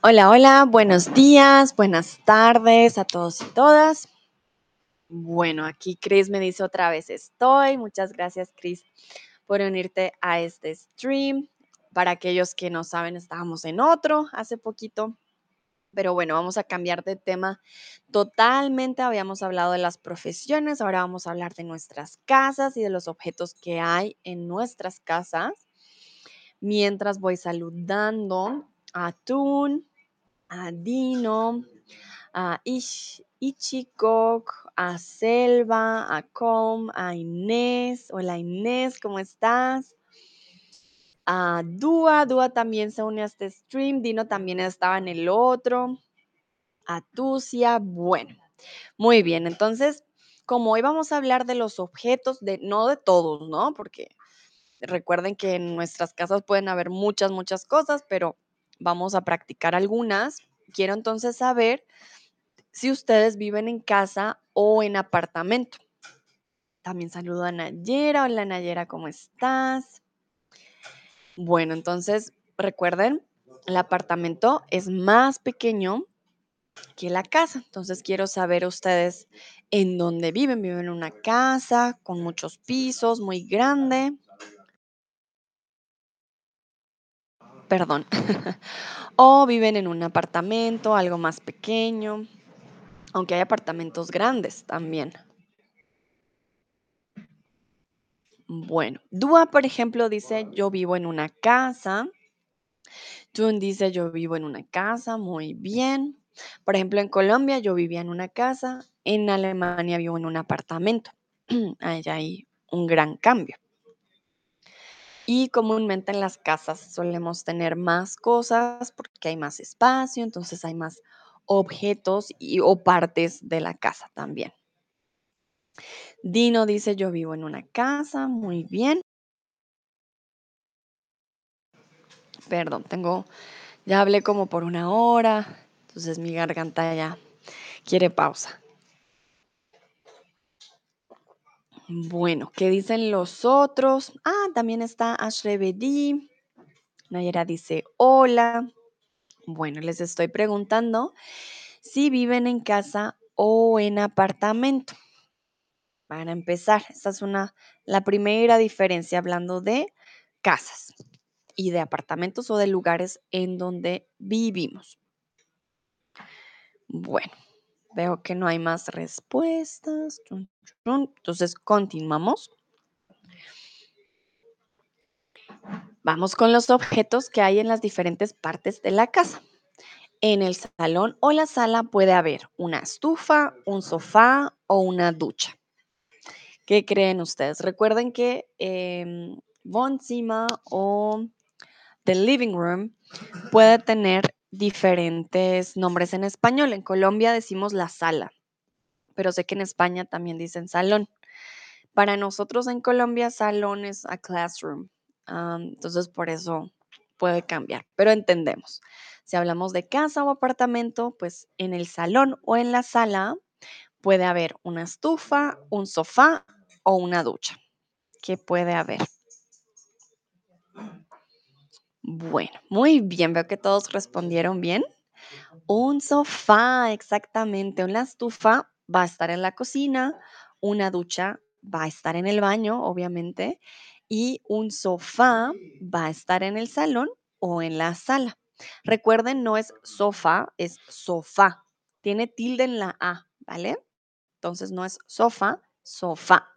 Hola, hola, buenos días, buenas tardes a todos y todas. Bueno, aquí Chris me dice otra vez estoy. Muchas gracias, Chris, por unirte a este stream. Para aquellos que no saben, estábamos en otro hace poquito. Pero bueno, vamos a cambiar de tema totalmente. Habíamos hablado de las profesiones, ahora vamos a hablar de nuestras casas y de los objetos que hay en nuestras casas. Mientras voy saludando a Tun, a Dino, a Ish, Ichikok, a Selva, a Com, a Inés. Hola Inés, ¿cómo estás? A Dua, Dua también se une a este stream, Dino también estaba en el otro. A Tucia, bueno, muy bien, entonces, como hoy vamos a hablar de los objetos, de, no de todos, ¿no? Porque recuerden que en nuestras casas pueden haber muchas, muchas cosas, pero vamos a practicar algunas. Quiero entonces saber si ustedes viven en casa o en apartamento. También saludo a Nayera. Hola Nayera, ¿cómo estás? Bueno, entonces recuerden, el apartamento es más pequeño que la casa. Entonces quiero saber ustedes en dónde viven. ¿Viven en una casa con muchos pisos, muy grande? Perdón. o viven en un apartamento, algo más pequeño, aunque hay apartamentos grandes también. Bueno, Dua, por ejemplo, dice, yo vivo en una casa. Tun dice, yo vivo en una casa, muy bien. Por ejemplo, en Colombia yo vivía en una casa, en Alemania vivo en un apartamento. Ahí hay un gran cambio. Y comúnmente en las casas solemos tener más cosas porque hay más espacio, entonces hay más objetos y, o partes de la casa también. Dino dice, yo vivo en una casa, muy bien. Perdón, tengo, ya hablé como por una hora, entonces mi garganta ya quiere pausa. Bueno, ¿qué dicen los otros? Ah, también está Ashrebedi. Nayera dice, hola. Bueno, les estoy preguntando si viven en casa o en apartamento. Para empezar, esta es una, la primera diferencia hablando de casas y de apartamentos o de lugares en donde vivimos. Bueno, veo que no hay más respuestas. Entonces, continuamos. Vamos con los objetos que hay en las diferentes partes de la casa. En el salón o la sala puede haber una estufa, un sofá o una ducha. ¿Qué creen ustedes? Recuerden que eh, o the living room puede tener diferentes nombres en español. En Colombia decimos la sala, pero sé que en España también dicen salón. Para nosotros en Colombia, salón es a classroom. entonces, por eso puede cambiar, pero entendemos. Si hablamos de casa o apartamento, pues en el salón o en la sala puede haber una estufa, un sofá o una ducha. ¿Qué puede haber? Bueno, muy bien, veo que todos respondieron bien. Un sofá, exactamente. Una estufa va a estar en la cocina, una ducha va a estar en el baño, obviamente, y un sofá va a estar en el salón o en la sala. Recuerden, no es sofá, es sofá. Tiene tilde en la A, ¿vale? Entonces no es sofá, sofá.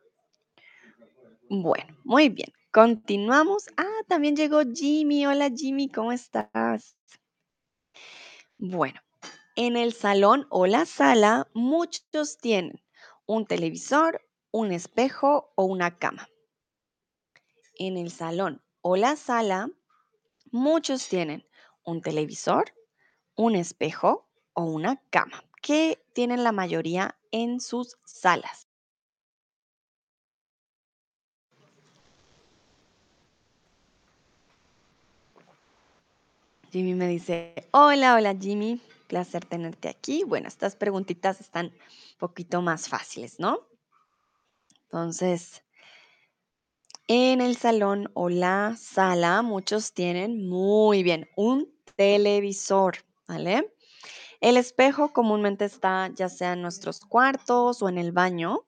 Bueno, muy bien. Continuamos. Ah, también llegó Jimmy. Hola Jimmy, ¿cómo estás? Bueno, en el salón o la sala muchos tienen un televisor, un espejo o una cama. En el salón o la sala muchos tienen un televisor, un espejo o una cama. ¿Qué tienen la mayoría en sus salas? Jimmy me dice, hola, hola Jimmy, placer tenerte aquí. Bueno, estas preguntitas están un poquito más fáciles, ¿no? Entonces, en el salón o la sala, muchos tienen muy bien un televisor. ¿vale? El espejo comúnmente está ya sea en nuestros cuartos o en el baño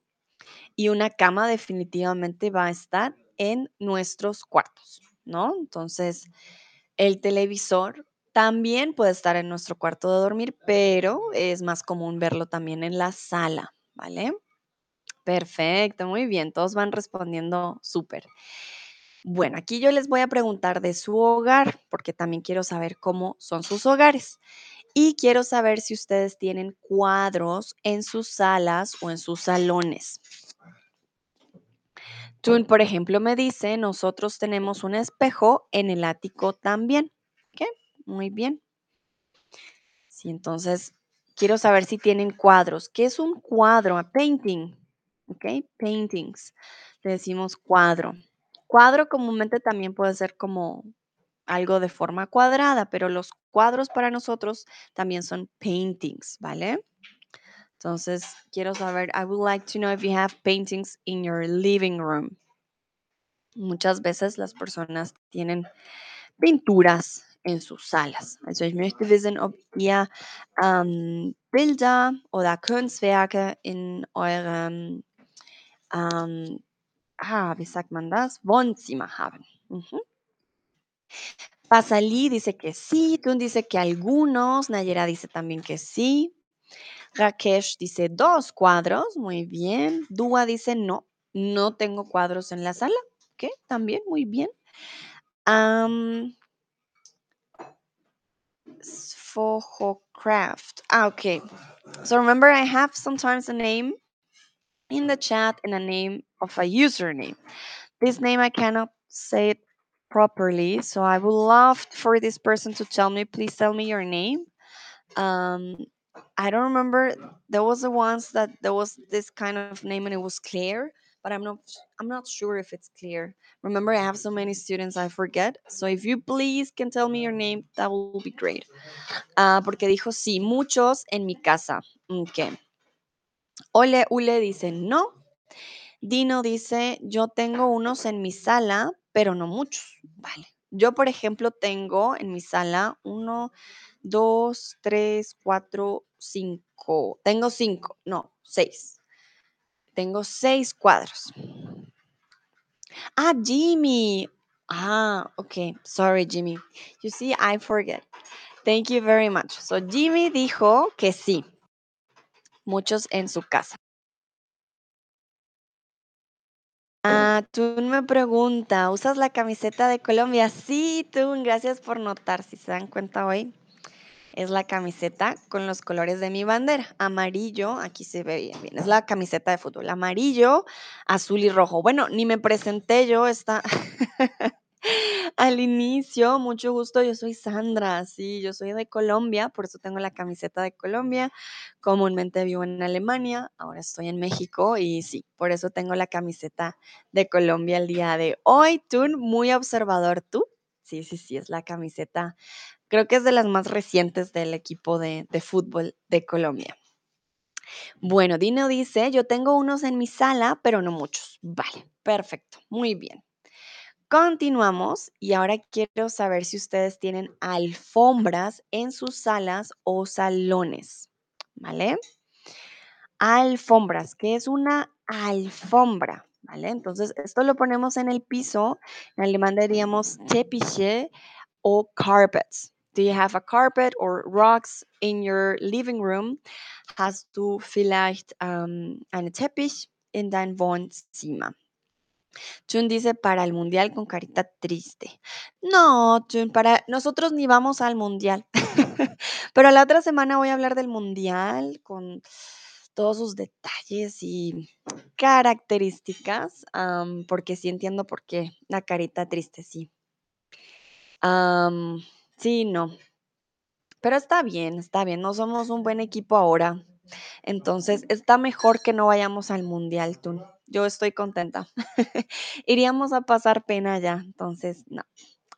y una cama definitivamente va a estar en nuestros cuartos, ¿no? Entonces, el televisor también puede estar en nuestro cuarto de dormir, pero es más común verlo también en la sala, ¿vale? Perfecto, muy bien, todos van respondiendo súper. Bueno, aquí yo les voy a preguntar de su hogar, porque también quiero saber cómo son sus hogares. Y quiero saber si ustedes tienen cuadros en sus salas o en sus salones. Jun, por ejemplo, me dice, nosotros tenemos un espejo en el ático también. ¿Qué? Muy bien. Sí, entonces quiero saber si tienen cuadros. ¿Qué es un cuadro? A painting. ¿Ok? Paintings. Le decimos cuadro. Cuadro comúnmente también puede ser como algo de forma cuadrada, pero los cuadros para nosotros también son paintings, ¿vale? Entonces, quiero saber, I would like to know if you have paintings in your living room. Muchas veces las personas tienen pinturas en sus salas. Also ich möchte wissen, ob ihr ähm, Bilder oder Kunstwerke in eurem, ähm, ah, wie sagt man das? Wohnzimmer haben. Ujú. Pasalí dice que sí, Tun dice que algunos, Nayera dice también que sí. Rakesh dice dos cuadros, muy bien. Dúa dice no, no tengo cuadros en la sala. ¿Qué? También, muy bien. Am, Craft. Ah, okay. So remember, I have sometimes a name in the chat and a name of a username. This name I cannot say it properly, so I would love for this person to tell me. Please tell me your name. Um, I don't remember. There was the once that there was this kind of name and it was clear, but I'm not. I'm not sure if it's clear. Remember, I have so many students I forget. So if you please can tell me your name, that will be great. Ah, porque dijo sí, muchos en mi casa. Ok. Ole, Ule dice no. Dino dice, yo tengo unos en mi sala, pero no muchos. Vale. Yo, por ejemplo, tengo en mi sala uno, dos, tres, cuatro, cinco. Tengo cinco, no, seis. Tengo seis cuadros. Ah, Jimmy. Ah, ok. Sorry, Jimmy. You see, I forget. Thank you very much. So, Jimmy dijo que sí. Muchos en su casa. Ah, Tun me pregunta, ¿usas la camiseta de Colombia? Sí, Tun, gracias por notar. Si se dan cuenta hoy, es la camiseta con los colores de mi bandera. Amarillo, aquí se ve bien, bien. Es la camiseta de fútbol. Amarillo, azul y rojo. Bueno, ni me presenté yo esta. Al inicio, mucho gusto, yo soy Sandra, sí, yo soy de Colombia, por eso tengo la camiseta de Colombia. Comúnmente vivo en Alemania, ahora estoy en México y sí, por eso tengo la camiseta de Colombia el día de hoy. Tú, muy observador tú. Sí, sí, sí, es la camiseta. Creo que es de las más recientes del equipo de, de fútbol de Colombia. Bueno, Dino dice, yo tengo unos en mi sala, pero no muchos. Vale, perfecto, muy bien. Continuamos y ahora quiero saber si ustedes tienen alfombras en sus salas o salones, ¿vale? Alfombras, ¿qué es una alfombra? ¿Vale? Entonces, esto lo ponemos en el piso. En alemán diríamos Teppiche o carpets. Do you have a carpet or rocks in your living room? Hast du vielleicht um, einen Teppich in dein Wohnzimmer? Chun dice para el mundial con carita triste. No, Chun, para nosotros ni vamos al mundial. Pero la otra semana voy a hablar del mundial con todos sus detalles y características, porque sí entiendo por qué la carita triste, sí. Sí, no. Pero está bien, está bien, no somos un buen equipo ahora. Entonces, está mejor que no vayamos al mundial, tú. Yo estoy contenta. Iríamos a pasar pena ya, entonces no,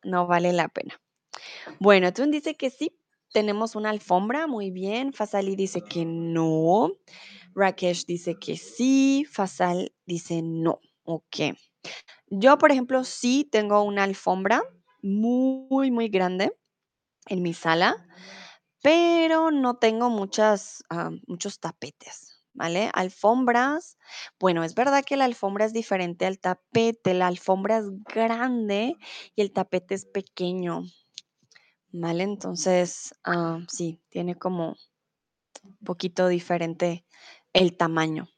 no vale la pena. Bueno, Tun dice que sí, tenemos una alfombra, muy bien. Fasali dice que no. Rakesh dice que sí. Fasal dice no. Ok. Yo, por ejemplo, sí tengo una alfombra muy, muy grande en mi sala, pero no tengo muchas, ah, muchos tapetes, ¿vale? Alfombras, bueno, es verdad que la alfombra es diferente al tapete, la alfombra es grande y el tapete es pequeño, ¿vale? Entonces, ah, sí, tiene como un poquito diferente el tamaño.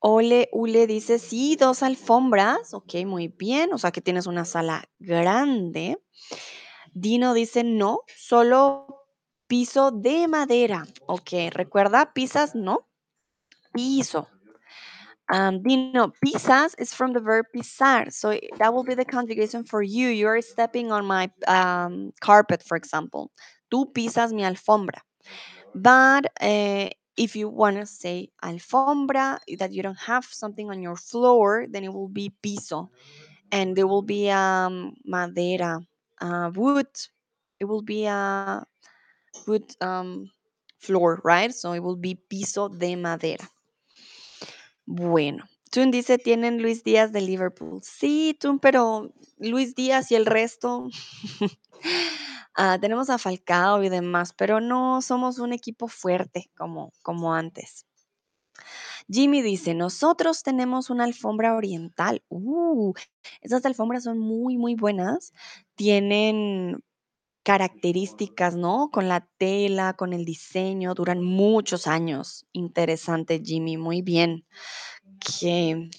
Ole, Ule dice, sí, dos alfombras, ok, muy bien, o sea que tienes una sala grande. Dino dice, no, solo piso de madera. Ok, recuerda, pisas, no, piso. Um, Dino, pisas is from the verb pisar. So that will be the conjugation for you. You're stepping on my um, carpet, for example. Tú pisas mi alfombra. But uh, if you want to say alfombra, that you don't have something on your floor, then it will be piso. And there will be um, madera, uh, wood. It will be a wood um, floor, right? So it will be piso de madera. Bueno, Tun dice, tienen Luis Díaz de Liverpool. Sí, Tun, pero Luis Díaz y el resto. ah, tenemos a Falcao y demás, pero no somos un equipo fuerte como, como antes. Jimmy dice, nosotros tenemos una alfombra oriental. Uh, esas alfombras son muy, muy buenas. Tienen características, ¿no? Con la tela, con el diseño, duran muchos años. Interesante, Jimmy, muy bien. Que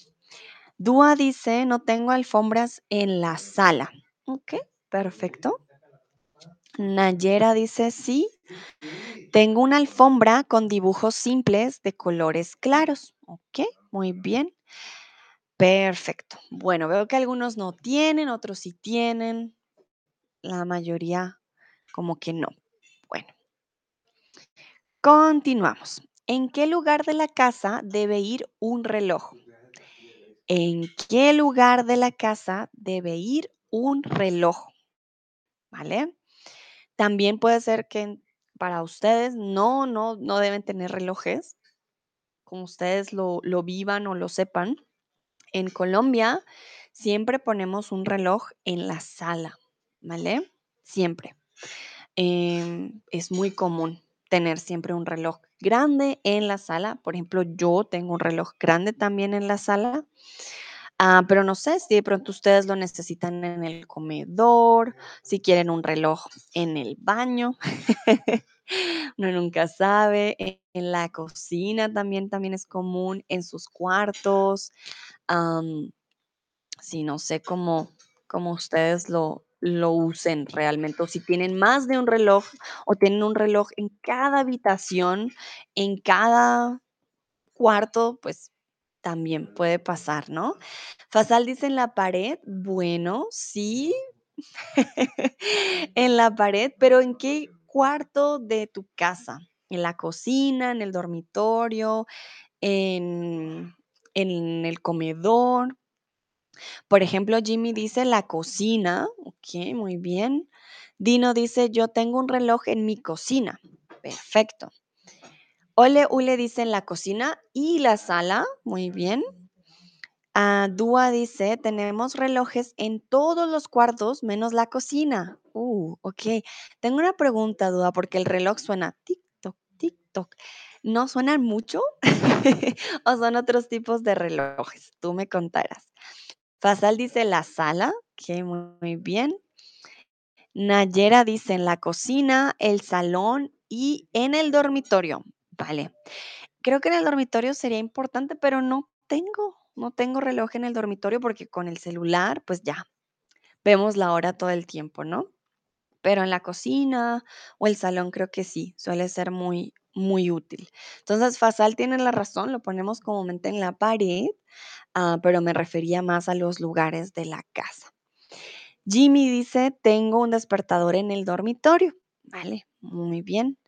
Dúa dice, no tengo alfombras en la sala. Ok, perfecto. Nayera dice, sí, tengo una alfombra con dibujos simples de colores claros. Ok, muy bien. Perfecto. Bueno, veo que algunos no tienen, otros sí tienen. La mayoría como que no. Bueno, continuamos. ¿En qué lugar de la casa debe ir un reloj? ¿En qué lugar de la casa debe ir un reloj? ¿Vale? También puede ser que para ustedes no, no, no deben tener relojes, como ustedes lo, lo vivan o lo sepan. En Colombia siempre ponemos un reloj en la sala, ¿vale? Siempre. Em, es muy común tener siempre un reloj grande en la sala. Por ejemplo, yo tengo un reloj grande también en la sala. Ah, pero no sé si de pronto ustedes lo necesitan en el comedor, si quieren un reloj en el baño. Uno nunca sabe. En en la cocina también, también es común, en sus cuartos. am, sí, no sé cómo, cómo ustedes lo, lo usen realmente, o si tienen más de un reloj o tienen un reloj en cada habitación, en cada cuarto, pues también puede pasar, ¿no? Fasal dice en la pared, bueno, sí, en la pared, pero ¿en qué cuarto de tu casa? ¿En la cocina, en el dormitorio, en, en el comedor? Por ejemplo, Jimmy dice la cocina. Ok, muy bien. Dino dice, yo tengo un reloj en mi cocina. Perfecto. Ole Ule dice la cocina y la sala. Muy bien. Ah, Dúa dice, tenemos relojes en todos los cuartos menos la cocina. Uh, ok. Tengo una pregunta, Dúa, porque el reloj suena tic-toc, tic-toc. ¿No suenan mucho? ¿O son otros tipos de relojes? Tú me contarás. Fasal dice la sala, que muy bien. Nayera dice en la cocina, el salón y en el dormitorio. Vale. Creo que en el dormitorio sería importante, pero no tengo, no tengo reloj en el dormitorio porque con el celular, pues ya, vemos la hora todo el tiempo, ¿no? Pero en la cocina o el salón creo que sí, suele ser muy, muy útil. Entonces, Fasal tiene la razón, lo ponemos comúnmente en la pared, ah, pero me refería más a los lugares de la casa. Jimmy dice, tengo un despertador en el dormitorio. Vale, muy bien.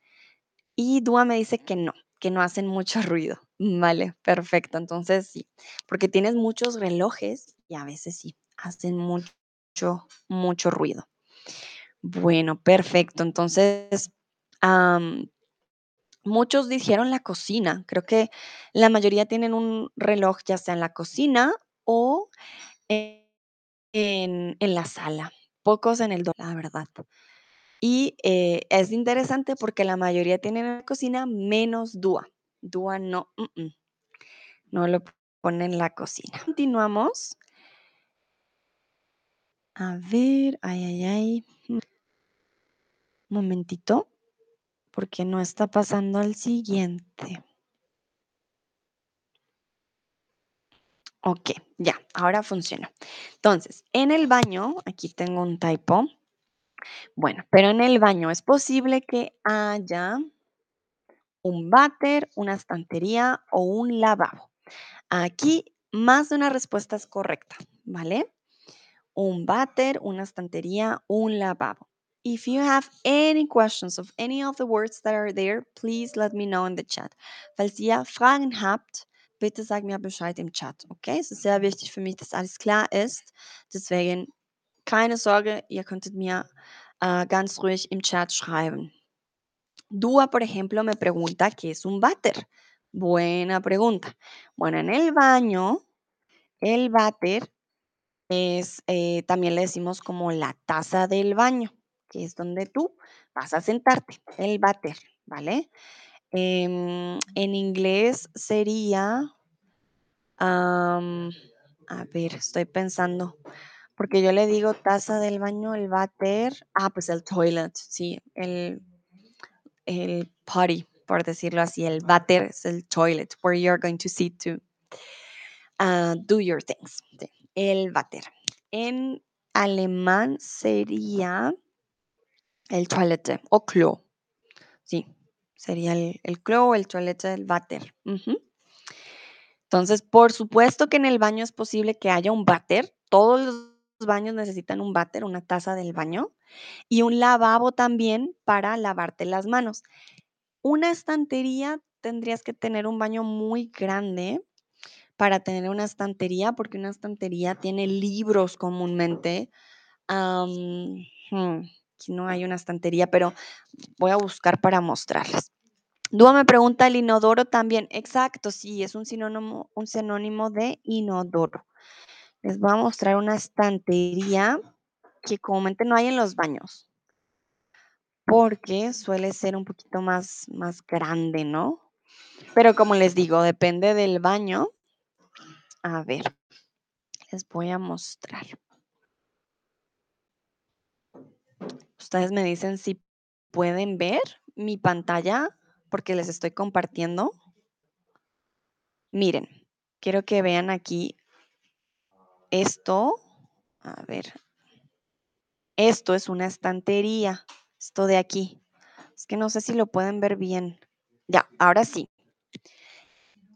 Y Dúa me dice que no, que no hacen mucho ruido. Vale, perfecto. Entonces sí, porque tienes muchos relojes y a veces sí, hacen mucho, mucho ruido. Bueno, perfecto. Entonces, muchos dijeron la cocina. Creo que la mayoría tienen un reloj ya sea en la cocina o en, la sala. Pocos en el dormitorio, la verdad. Y eh, es interesante porque la mayoría tienen en la cocina menos Dúa. Dúa no, mm, mm, no lo pone en la cocina. Continuamos. A ver, ay, ay, ay. Un momentito, porque no está pasando al siguiente. Ok, ya, ahora funciona. Entonces, en el baño, aquí tengo un typo. Bueno, pero en el baño es posible que haya un váter, una estantería o un lavabo. Aquí más de una respuesta es correcta, ¿vale? Un váter, una estantería, un lavabo. If you have any questions of any of the words that are there, please let me know in the chat. Falls ihr Fragen habt, bitte sag mir Bescheid im Chat, okay? Es ist sehr wichtig für mich, dass alles klar ist. Deswegen keine Sorge, ihr könntet mir uh, ganz ruhig im Chat schreiben. Dúa, por ejemplo, me pregunta qué es un váter. Buena pregunta. Bueno, en el baño, el váter es, eh, también le decimos como la taza del baño, que es donde tú vas a sentarte, el váter, ¿vale? Em, en inglés sería, a ver, estoy pensando, porque yo le digo taza del baño, el váter, ah, pues el toilet, sí, el, el potty, por decirlo así, el váter es el toilet, where you're going to sit to uh, do your things, el váter. En alemán sería el toilette o Klo. Sí, sería el, el Klo, el toilette, el váter. Entonces, por supuesto que en el baño es posible que haya un váter. Todos los baños necesitan un váter, una taza del baño, y un lavabo también para lavarte las manos. Una estantería, tendrías que tener un baño muy grande para tener una estantería, porque una estantería tiene libros comúnmente. Hmm, aquí no hay una estantería, pero voy a buscar para mostrarles. Dúa me pregunta, ¿el inodoro también? Exacto, sí, es un sinónimo, un de inodoro. Les voy a mostrar una estantería que comúnmente no hay en los baños, porque suele ser un poquito más, más grande, ¿no? Pero como les digo, depende del baño. A ver, les voy a mostrar. Ustedes me dicen si pueden ver mi pantalla porque les estoy compartiendo. Miren, quiero que vean aquí esto. A ver. Esto es una estantería. Esto de aquí. Es que no sé si lo pueden ver bien. Ya, ahora sí.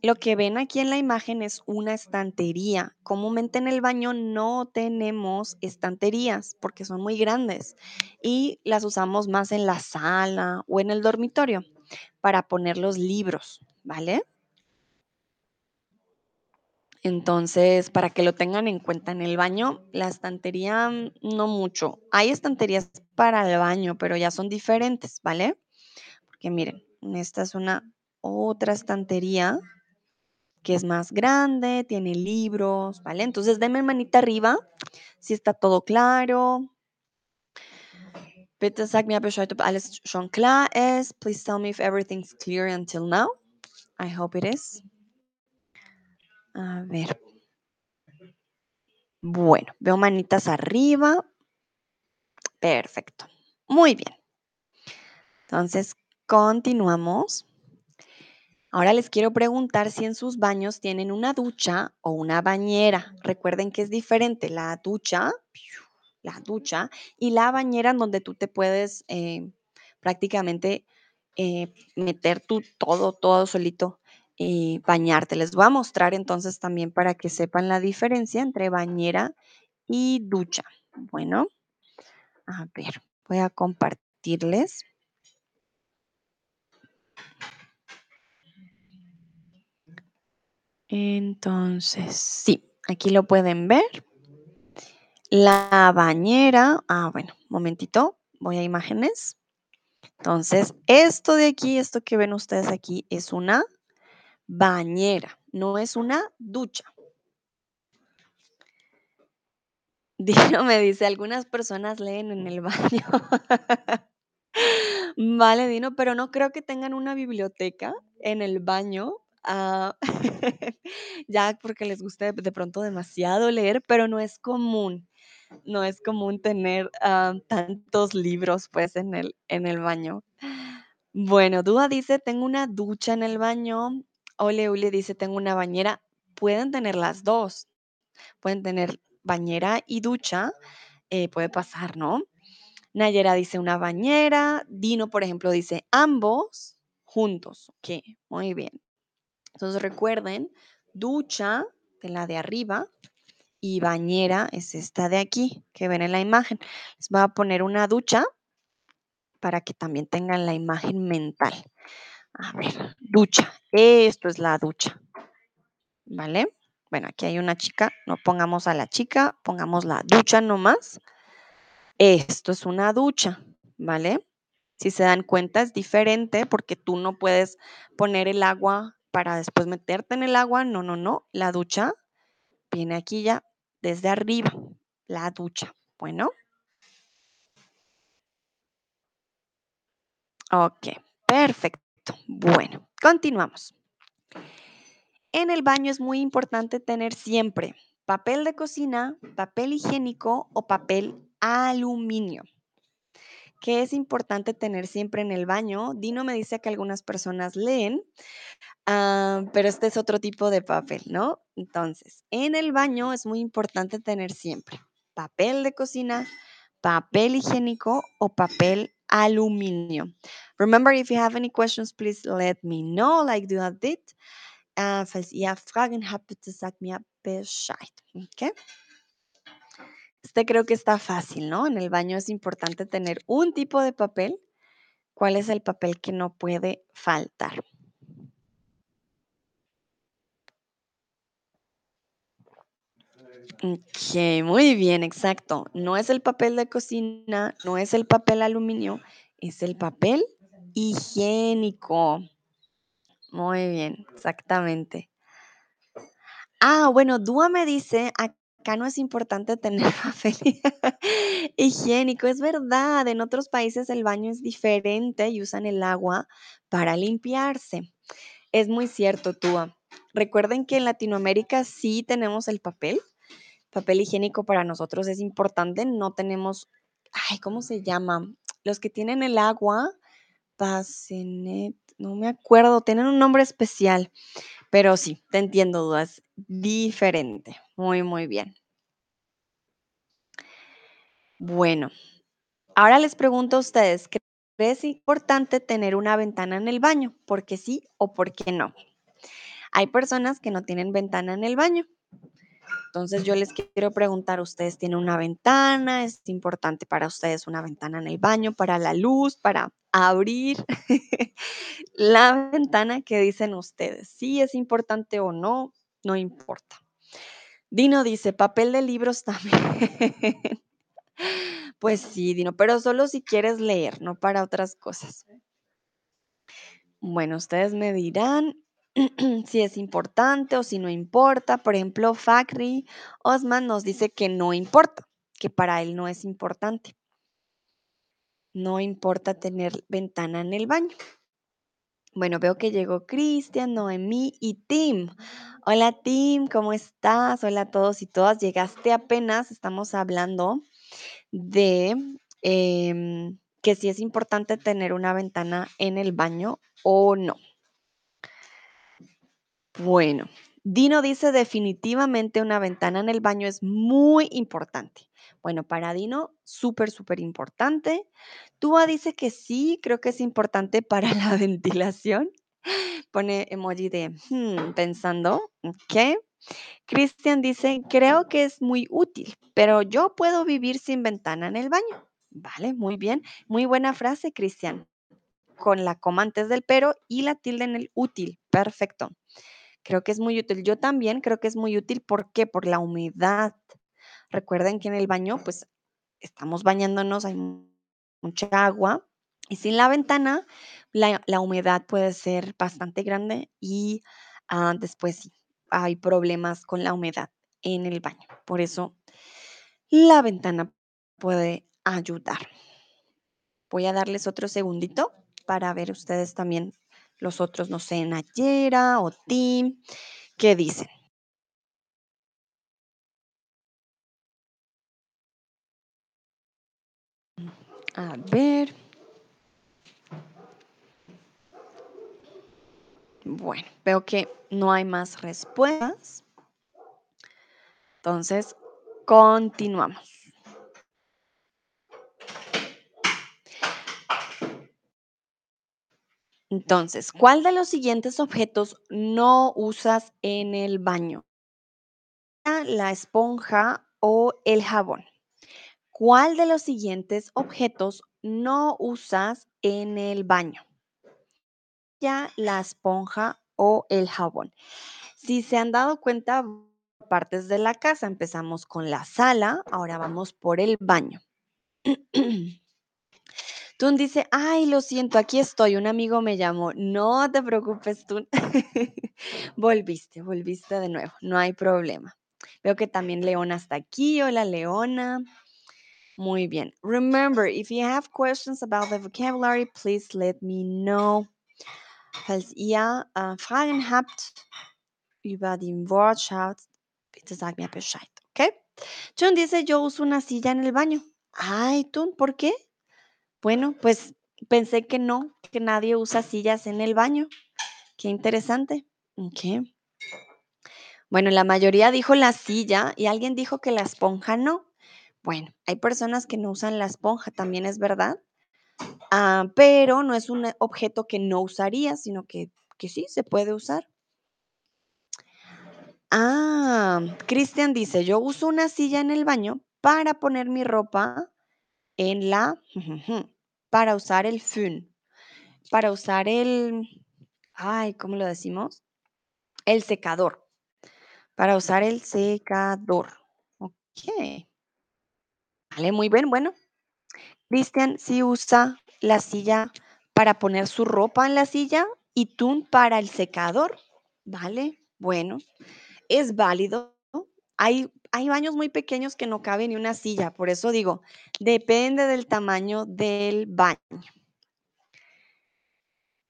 Lo que ven aquí en la imagen es una estantería. Comúnmente en el baño no tenemos estanterías porque son muy grandes y las usamos más en la sala o en el dormitorio para poner los libros, ¿vale? Entonces, para que lo tengan en cuenta en el baño, la estantería mm, no mucho. Hay estanterías para el baño, pero ya son diferentes, ¿vale? Porque miren, esta es una otra estantería que es más grande, tiene libros, ¿vale? Entonces, denme manita arriba si está todo claro. Bitte sag mir Bescheid, ob alles schon klar ist. Please tell me if everything's clear until now. I hope it is. A ver. Bueno, veo manitas arriba. Perfecto. Muy bien. Entonces, continuamos. Ahora les quiero preguntar si en sus baños tienen una ducha o una bañera. Recuerden que es diferente la ducha, la ducha y la bañera en donde tú te puedes eh, prácticamente eh, meter tú todo, todo solito y bañarte. Les voy a mostrar entonces también para que sepan la diferencia entre bañera y ducha. Bueno, a ver, voy a compartirles. Entonces, sí, aquí lo pueden ver. La bañera, ah, bueno, momentito, voy a imágenes. Entonces, esto de aquí, esto que ven ustedes aquí, es una bañera, no es una ducha. Dino me dice, algunas personas leen en el baño. Vale, Dino, pero no creo que tengan una biblioteca en el baño. Ah, ya porque les guste de pronto demasiado leer, pero no es común, no es común tener ah, tantos libros pues en el, en el baño. Bueno, Dúa dice, tengo una ducha en el baño. Ole Ule dice, tengo una bañera. Pueden tener las dos. Pueden tener bañera y ducha. eh, puede pasar, ¿no? Nayera dice una bañera. Dino, por ejemplo, dice ambos juntos. Ok, muy bien. Entonces recuerden, ducha de la de arriba y bañera es esta de aquí que ven en la imagen. Les voy a poner una ducha para que también tengan la imagen mental. A ver, ducha. Esto es la ducha. ¿Vale? Bueno, aquí hay una chica. No pongamos a la chica, pongamos la ducha nomás. Esto es una ducha, ¿vale? Si se dan cuenta, es diferente porque tú no puedes poner el agua para después meterte en el agua. No, no, no. La ducha viene aquí ya desde arriba. La ducha. Bueno. Ok, perfecto. Bueno, continuamos. En el baño es muy importante tener siempre papel de cocina, papel higiénico o papel aluminio. ¿Qué es importante tener siempre en el baño? Dino me dice que algunas personas leen, ah, pero este es otro tipo de papel, ¿no? Entonces, en el baño es muy importante tener siempre papel de cocina, papel higiénico o papel aluminio. Remember, if you have any questions, please let me know, like have did. Uh, falls ihr Fragen habt, bitte mir. Okay? Este creo que está fácil, ¿no? En el baño es importante tener un tipo de papel. ¿Cuál es el papel que no puede faltar? Ok, muy bien, exacto. No es el papel de cocina, no es el papel aluminio, es el papel higiénico. Muy bien, exactamente. Ah, bueno, Dúa me dice, no es importante tener papel higiénico, es verdad, en otros países el baño es diferente y usan el agua para limpiarse. Es muy cierto, Dúa. Recuerden que en Latinoamérica sí tenemos el papel. Papel higiénico para nosotros es importante. No tenemos, ay, ¿cómo se llama? Los que tienen el agua, Basenet, no me acuerdo, tienen un nombre especial. Pero sí, te entiendo, dudas. Diferente. Muy, muy bien. Bueno, ahora les pregunto a ustedes, ¿crees importante tener una ventana en el baño? ¿Por qué sí o por qué no? Hay personas que no tienen ventana en el baño. Entonces yo les quiero preguntar, ¿ustedes tienen una ventana? ¿Es importante para ustedes una ventana en el baño, para la luz, para abrir la ventana? ¿Qué dicen ustedes? ¿Sí es importante o no? No importa. Dino dice, papel de libros también. Pues sí, Dino, pero solo si quieres leer, no para otras cosas. Bueno, ustedes me dirán si es importante o si no importa. Por ejemplo, Fakri Osman nos dice que no importa, que para él no es importante. No importa tener ventana en el baño. Bueno, veo que llegó Cristian, Noemí y Tim. Hola Tim, ¿cómo estás? Hola a todos y todas. Llegaste apenas, estamos hablando de em, que si es importante tener una ventana en el baño o no. Bueno, Dino dice definitivamente una ventana en el baño es muy importante. Bueno, para Dino, súper, súper importante. Tua dice que sí, creo que es importante para la ventilación. Pone emoji de hmm, pensando, ¿ok? Cristian dice, creo que es muy útil, pero yo puedo vivir sin ventana en el baño. Vale, muy bien. Muy buena frase, Cristian. Con la coma antes del pero y la tilde en el útil. Perfecto. Creo que es muy útil. Yo también creo que es muy útil. ¿Por qué? Por la humedad. Recuerden que en el baño, pues, estamos bañándonos, hay mucha agua. Y sin la ventana, la, humedad puede ser bastante grande y ah, después sí, hay problemas con la humedad en el baño. Por eso la ventana puede ayudar. Voy a darles otro segundito para ver ustedes también los otros, no sé, Nayera o Tim, ¿qué dicen? A ver. Bueno, veo que no hay más respuestas. Entonces, continuamos. Entonces, ¿cuál de los siguientes objetos no usas en el baño? La esponja o el jabón. ¿Cuál de los siguientes objetos no usas en el baño? La esponja o el jabón. Si se han dado cuenta, partes de la casa, empezamos con la sala, ahora vamos por el baño. Tun dice, ay, lo siento, aquí estoy, un amigo me llamó. No te preocupes, Tun. volviste, volviste de nuevo, no hay problema. Veo que también Leona está aquí. Hola, Leona. Muy bien. Remember, if you have questions about the vocabulary, please let me know. Falls ihr äh, Fragen habt über den Wortschatz, bitte sag mir Bescheid. Tun dice, yo uso una silla en el baño. Ay, Tun, ¿por qué? Bueno, pues pensé que no, que nadie usa sillas en el baño. Qué interesante. Ok. Bueno, la mayoría dijo la silla y alguien dijo que la esponja no. Bueno, hay personas que no usan la esponja, también es verdad. Ah, pero no es un objeto que no usaría, sino que, que sí se puede usar. Ah, Cristian dice, yo uso una silla en el baño para poner mi ropa en la, para usar el fun, para usar el, ay, ¿cómo lo decimos? El secador, para usar el secador. Ok. Vale, muy bien, bueno. Cristian sí usa la silla para poner su ropa en la silla y tú para el secador. Vale, bueno, es válido. Hay, hay baños muy pequeños que no cabe ni una silla, por eso digo, depende del tamaño del baño.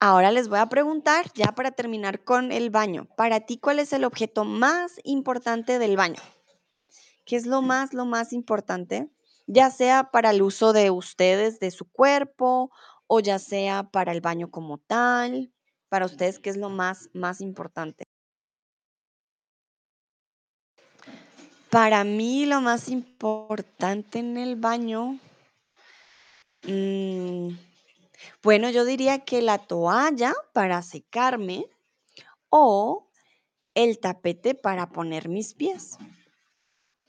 Ahora les voy a preguntar, ya para terminar con el baño, para ti, ¿cuál es el objeto más importante del baño? ¿Qué es lo más, lo más importante? Ya sea para el uso de ustedes, de su cuerpo, o ya sea para el baño como tal. Para ustedes, ¿qué es lo más, más importante? Para mí, lo más importante en el baño, mm, bueno, yo diría que la toalla para secarme o el tapete para poner mis pies.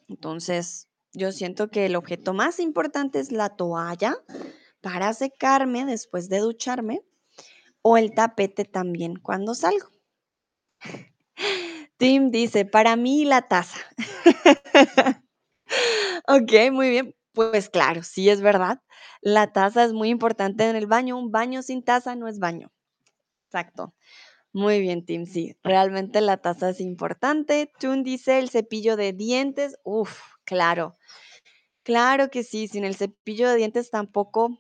Entonces, yo siento que el objeto más importante es la toalla para secarme después de ducharme o el tapete también cuando salgo. Tim dice, para mí la taza. ok, muy bien. Pues claro, sí es verdad. La taza es muy importante en el baño. Un baño sin taza no es baño. Exacto. Muy bien, Tim. Sí, realmente la taza es importante. Tun dice el cepillo de dientes. Uf, claro. Claro que sí. Sin el cepillo de dientes tampoco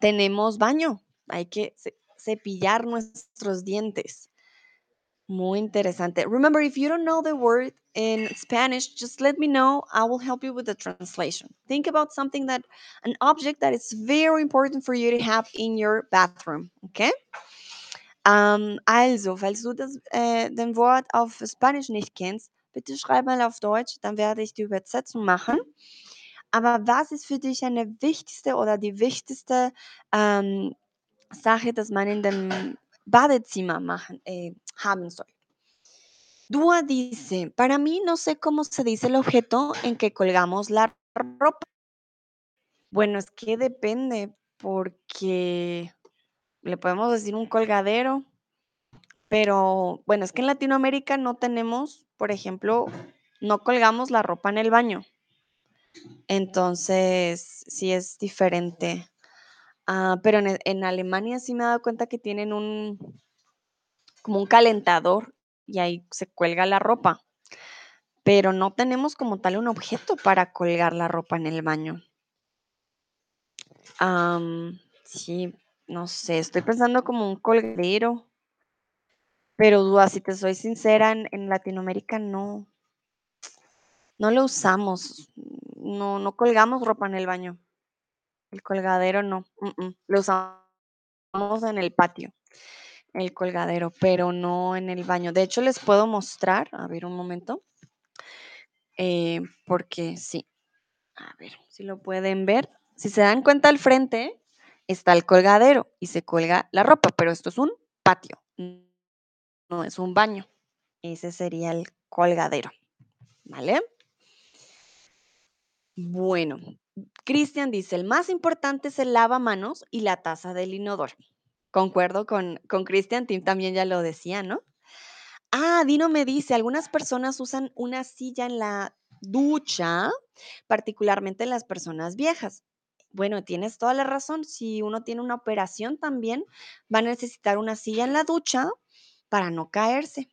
tenemos baño. Hay que cepillar nuestros dientes. Muy interesante. Remember, if you don't know the word in Spanish, just let me know. I will help you with the translation. Think about something that, an object that is very important for you to have in your bathroom. Okay? Um, also, falls du das, äh, den Wort auf Spanisch nicht kennst, bitte schreib mal auf Deutsch, dann werde ich die Übersetzung machen. Aber was ist für dich eine wichtigste oder die wichtigste ähm, Sache, dass man in dem Badezimmer machen, eh, haben soll. Dua dice, para mí no sé cómo se dice el objeto en que colgamos la ropa. Bueno, es que depende, porque le podemos decir un colgadero, pero bueno, es que en Latinoamérica no tenemos, por ejemplo, no colgamos la ropa en el baño. Entonces, sí es diferente. Ah, pero en, en Alemania sí me he dado cuenta que tienen un, como un calentador y ahí se cuelga la ropa. Pero no tenemos como tal un objeto para colgar la ropa en el baño. Sí, no sé, estoy pensando como un colgadero, pero duda, si te soy sincera, en, Latinoamérica no, no lo usamos, no, no colgamos ropa en el baño, el colgadero no, lo usamos en el patio, el colgadero, pero no en el baño. De hecho, les puedo mostrar, a ver un momento, eh, porque sí, a ver si lo pueden ver. Si se dan cuenta al frente está el colgadero y se cuelga la ropa, pero esto es un patio, no es un baño. Ese sería el colgadero, ¿vale? Bueno, Cristian dice, el más importante es el lavamanos y la taza del inodoro. Concuerdo con, con Cristian, Tim también ya lo decía, ¿no? Ah, Dino me dice, algunas personas usan una silla en la ducha, particularmente las personas viejas. Bueno, tienes toda la razón. Si uno tiene una operación también, va a necesitar una silla en la ducha para no caerse.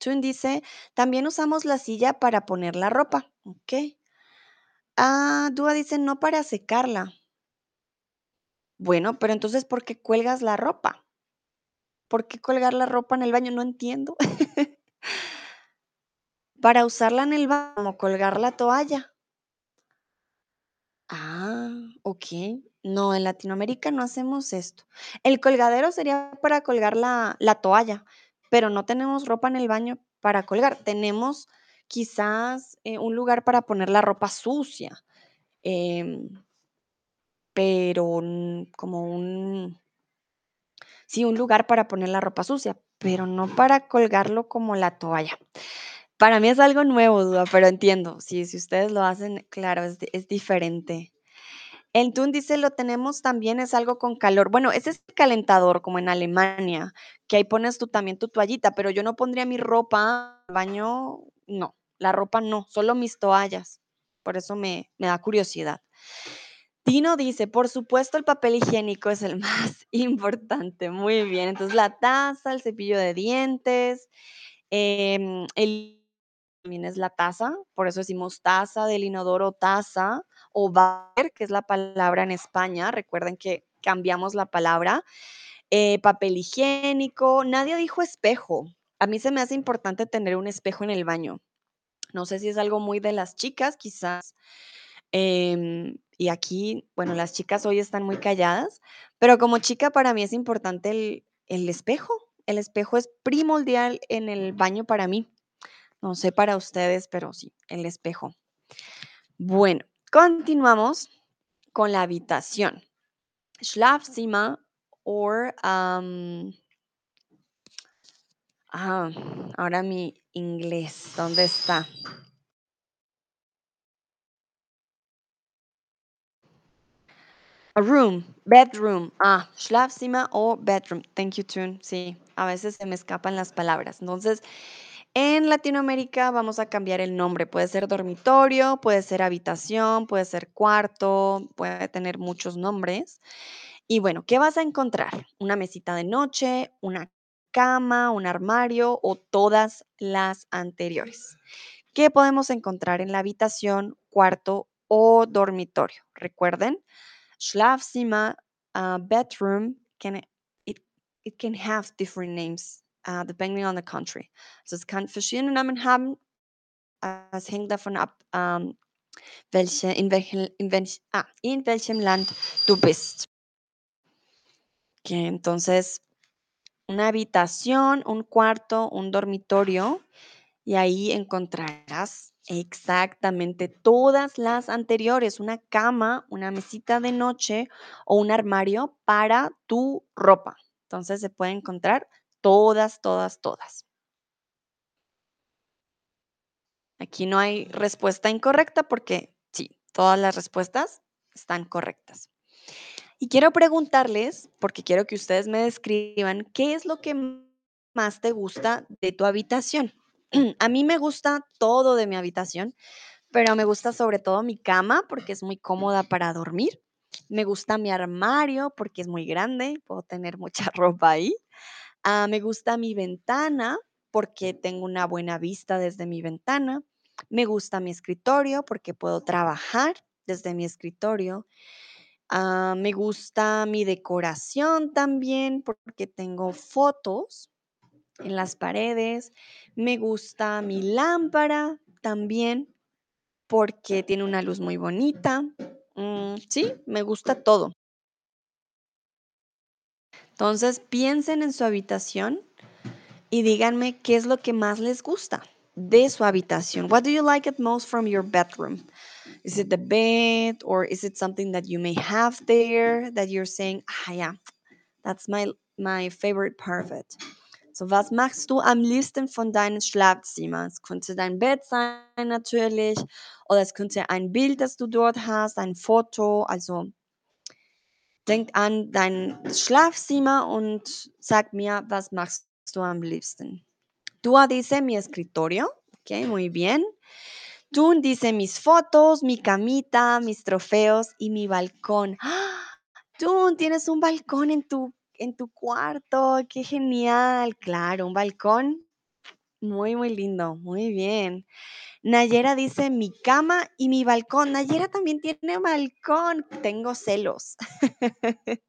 Chun dice, también usamos la silla para poner la ropa. Ok. Ah, Dúa dice, no para secarla. Bueno, pero entonces, ¿por qué cuelgas la ropa? ¿Por qué colgar la ropa en el baño? No entiendo. Para usarla en el baño, como colgar la toalla. Ah, ok. No, en Latinoamérica no hacemos esto. El colgadero sería para colgar la, la toalla, pero no tenemos ropa en el baño para colgar. Tenemos quizás eh, un lugar para poner la ropa sucia, em, pero como un, sí, un lugar para poner la ropa sucia, pero no para colgarlo como la toalla. Para mí es algo nuevo, Duda, pero entiendo. Sí, si ustedes lo hacen, claro, es, di- es diferente. El Tun dice, lo tenemos también, es algo con calor. Bueno, ese es el calentador, como en Alemania, que ahí pones tú también tu toallita, pero yo no pondría mi ropa al baño, no, la ropa no, solo mis toallas. Por eso me, me da curiosidad. Tino dice, por supuesto el papel higiénico es el más importante. Muy bien, entonces la taza, el cepillo de dientes, em, el también es la taza, por eso decimos taza del inodoro, taza o bar, que es la palabra en España. Recuerden que cambiamos la palabra. Eh, papel higiénico, nadie dijo espejo. A mí se me hace importante tener un espejo en el baño. No sé si es algo muy de las chicas, quizás. em, y aquí, bueno, las chicas hoy están muy calladas, pero como chica para mí es importante el, el espejo. El espejo es primordial en el baño para mí. No sé para ustedes, pero sí, el espejo. Bueno, continuamos con la habitación. Schlafzimmer or um, ah, ahora mi inglés, ¿dónde está? A room, bedroom. Ah, Schlafzimmer o bedroom. Thank you, Tune. Sí, a veces se me escapan las palabras. Entonces, en Latinoamérica vamos a cambiar el nombre. Puede ser dormitorio, puede ser habitación, puede ser cuarto, puede tener muchos nombres. Y bueno, ¿qué vas a encontrar? Una mesita de noche, una cama, un armario o todas las anteriores. ¿Qué podemos encontrar en la habitación, cuarto o dormitorio? Recuerden, Schlafzimmer, uh, bedroom, can it, it can have different names uh, depending on the country. Also es kann verschiedene Namen haben. Es hängt davon ab, ähm, welche, in, welchem, in, welch, ah, in welchem Land du bist. Que entonces una habitación, un cuarto, un dormitorio, y ahí encontrarás exactamente todas las anteriores, una cama, una mesita de noche o un armario para tu ropa. Entonces se puede encontrar todas, todas, todas. Aquí no hay respuesta incorrecta porque sí, todas las respuestas están correctas. Y quiero preguntarles, porque quiero que ustedes me describan, ¿qué es lo que más te gusta de tu habitación? A mí me gusta todo de mi habitación, pero me gusta sobre todo mi cama porque es muy cómoda para dormir. Me gusta mi armario porque es muy grande, puedo tener mucha ropa ahí. Ah, me gusta mi ventana porque tengo una buena vista desde mi ventana. Me gusta mi escritorio porque puedo trabajar desde mi escritorio. Ah, me gusta mi decoración también porque tengo fotos en las paredes. Me gusta mi lámpara también porque tiene una luz muy bonita. Mm, sí, me gusta todo. Entonces, piensen en su habitación y díganme qué es lo que más les gusta de su habitación. What do you like it most from your bedroom? Is it the bed or is it something that you may have there that you're saying, ah, yeah, that's my, my favorite part of it. So, was machst du am liebsten von deinem Schlafzimmer? Es könnte dein Bett sein natürlich oder es könnte ein Bild, das du dort hast, ein Foto. Also, denk an dein Schlafzimmer und sag mir, was machst du am liebsten. Tú dice mi escritorio. Ok, muy bien. Tú dice mis fotos, mi camita, mis trofeos y mi balcón. ¡Ah! Tú tienes un balcón en tu, en tu cuarto. Qué genial. Claro, un balcón. Muy, muy lindo. Muy bien. Nayera dice mi cama y mi balcón. Nayera también tiene balcón. Tengo celos.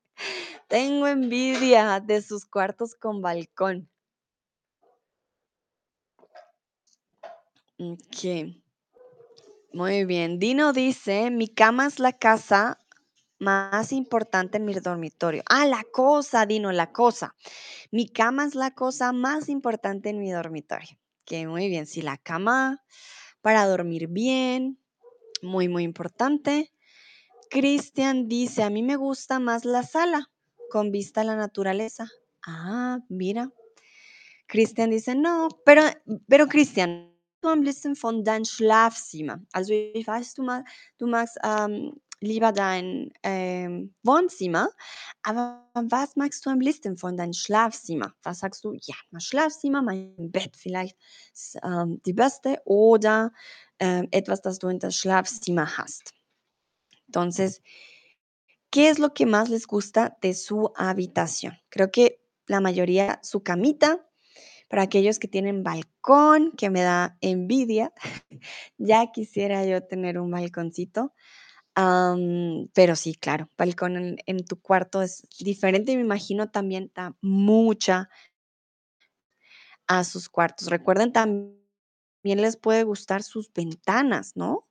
Tengo envidia de sus cuartos con balcón. Ok. Muy bien. Dino dice, mi cama es la casa más importante en mi dormitorio. Ah, la cosa, Dino, la cosa. Mi cama es la cosa más importante en mi dormitorio. Que muy bien. Sí, la cama para dormir bien, muy, muy importante. Cristian dice, a mí me gusta más la sala con vista a la naturaleza. Ah, mira. Cristian dice, no, pero, pero Cristian, du am liebsten von dein Schlafzimmer. Also ich weiß, du, mag, du magst ähm, lieber dein ähm, Wohnzimmer, aber was magst du am liebsten von deinem Schlafzimmer? Was sagst du? Ja, mein Schlafzimmer, mein Bett vielleicht ist ähm, die beste oder ähm, etwas, das du in das Schlafzimmer hast. Entonces, ¿qué es lo que más les gusta de su habitación? Creo que la mayoría, su camita, para aquellos que tienen balcón, que me da envidia, ya quisiera yo tener un balconcito. Pero sí, claro, balcón en, en tu cuarto es diferente y me imagino también da mucha a sus cuartos. Recuerden también les puede gustar sus ventanas, ¿no?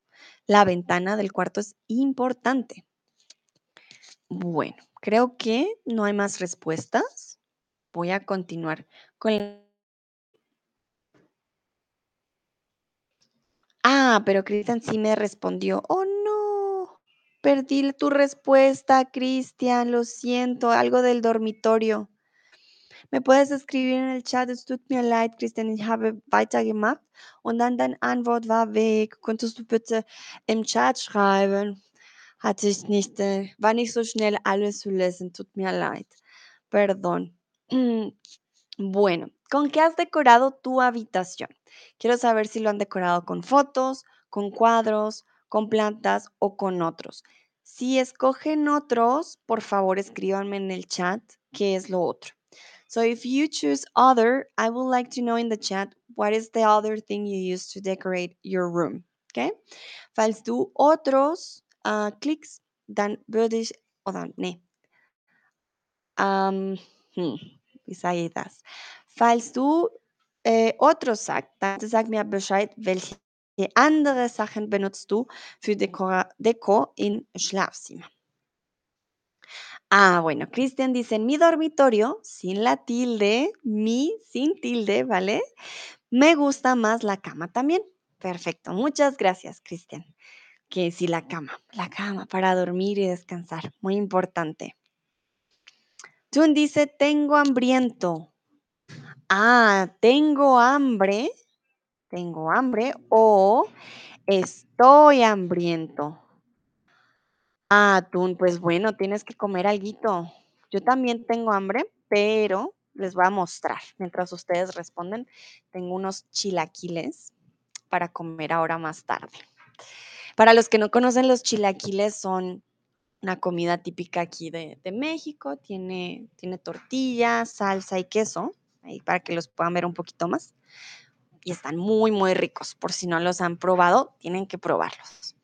La ventana del cuarto es importante. Bueno, creo que no hay más respuestas. Voy a continuar con Ah, pero Cristian sí me respondió. Oh, no. Perdí tu respuesta, Cristian. Lo siento. Algo del dormitorio. Me puedes escribir en el chat. Es tut mir leid, Christian. Ich habe weitergemacht. Und dann deine Antwort war weg. Könntest du bitte im Chat schreiben? Hatte ich nicht, äh, war nicht so schnell alles zu lesen. Tut mir leid. Perdón. Bueno, ¿con qué has decorado tu habitación? Quiero saber si lo han decorado con fotos, con cuadros, con plantas o con otros. Si escogen otros, por favor escríbanme en el chat qué es lo otro. So if you choose other, I would like to know in the chat what is the other thing you use to decorate your room. Okay? Falls du otros uh, klickst, dann würde ich, oder nee. Um, hm, ich das? Falls du äh, otros sagst, dann sag mir Bescheid, welche andere Sachen benutzt du für Decora Deko in Schlafzimmer. Ah, bueno, Cristian dice, en mi dormitorio, sin la tilde, mi sin tilde, ¿vale? Me gusta más la cama también. Perfecto, muchas gracias, Cristian. Que sí, la cama, la cama para dormir y descansar, muy importante. Jun dice, tengo hambriento. Ah, tengo hambre, tengo hambre o estoy hambriento. Ah, tú, pues bueno, tienes que comer alguito. Yo también tengo hambre, pero les voy a mostrar. Mientras ustedes responden, tengo unos chilaquiles para comer ahora más tarde. Para los que no conocen, los chilaquiles son una comida típica aquí de, de México. Tiene, tiene tortilla, salsa y queso, ahí para que los puedan ver un poquito más. Y están muy, muy ricos. Por si no los han probado, tienen que probarlos.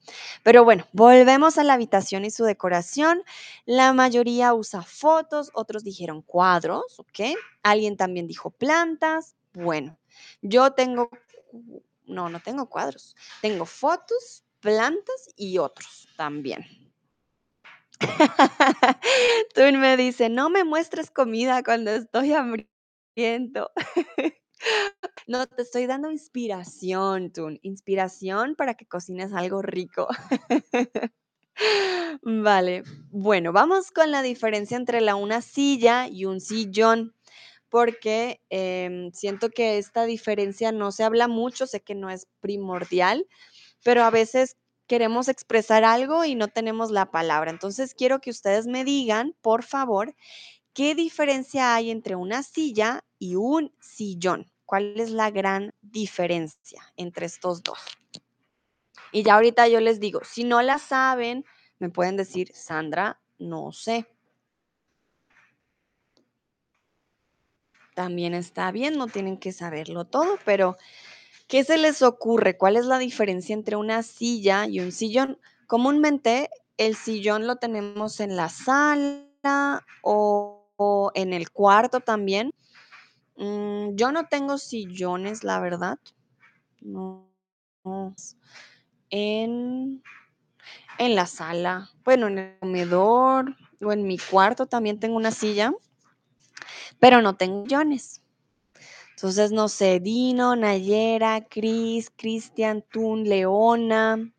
Pero bueno, volvemos a la habitación y su decoración. La mayoría usa fotos, otros dijeron cuadros, ¿ok? Alguien también dijo plantas. Bueno, yo tengo, no, no tengo cuadros. Tengo fotos, plantas y otros también. Tú me dice, no me muestres comida cuando estoy hambriento. No, te estoy dando inspiración, Tun, inspiración para que cocines algo rico. Vale, bueno, vamos con la diferencia entre la una silla y un sillón, porque em, siento que esta diferencia no se habla mucho, sé que no es primordial, pero a veces queremos expresar algo y no tenemos la palabra. Entonces quiero que ustedes me digan, por favor, ¿qué diferencia hay entre una silla y un sillón? ¿Cuál es la gran diferencia entre estos dos? Y ya ahorita yo les digo, si no la saben, me pueden decir, Sandra, no sé. También está bien, no tienen que saberlo todo, pero ¿qué se les ocurre? ¿Cuál es la diferencia entre una silla y un sillón? Comúnmente el sillón lo tenemos en la sala o, en el cuarto también. Mm, yo no tengo sillones, la verdad. No. En, en la sala, bueno, en el comedor o en mi cuarto también tengo una silla, pero no tengo sillones. Entonces, no sé, Dino, Nayera, Cris, Cristian, Tun, Leona,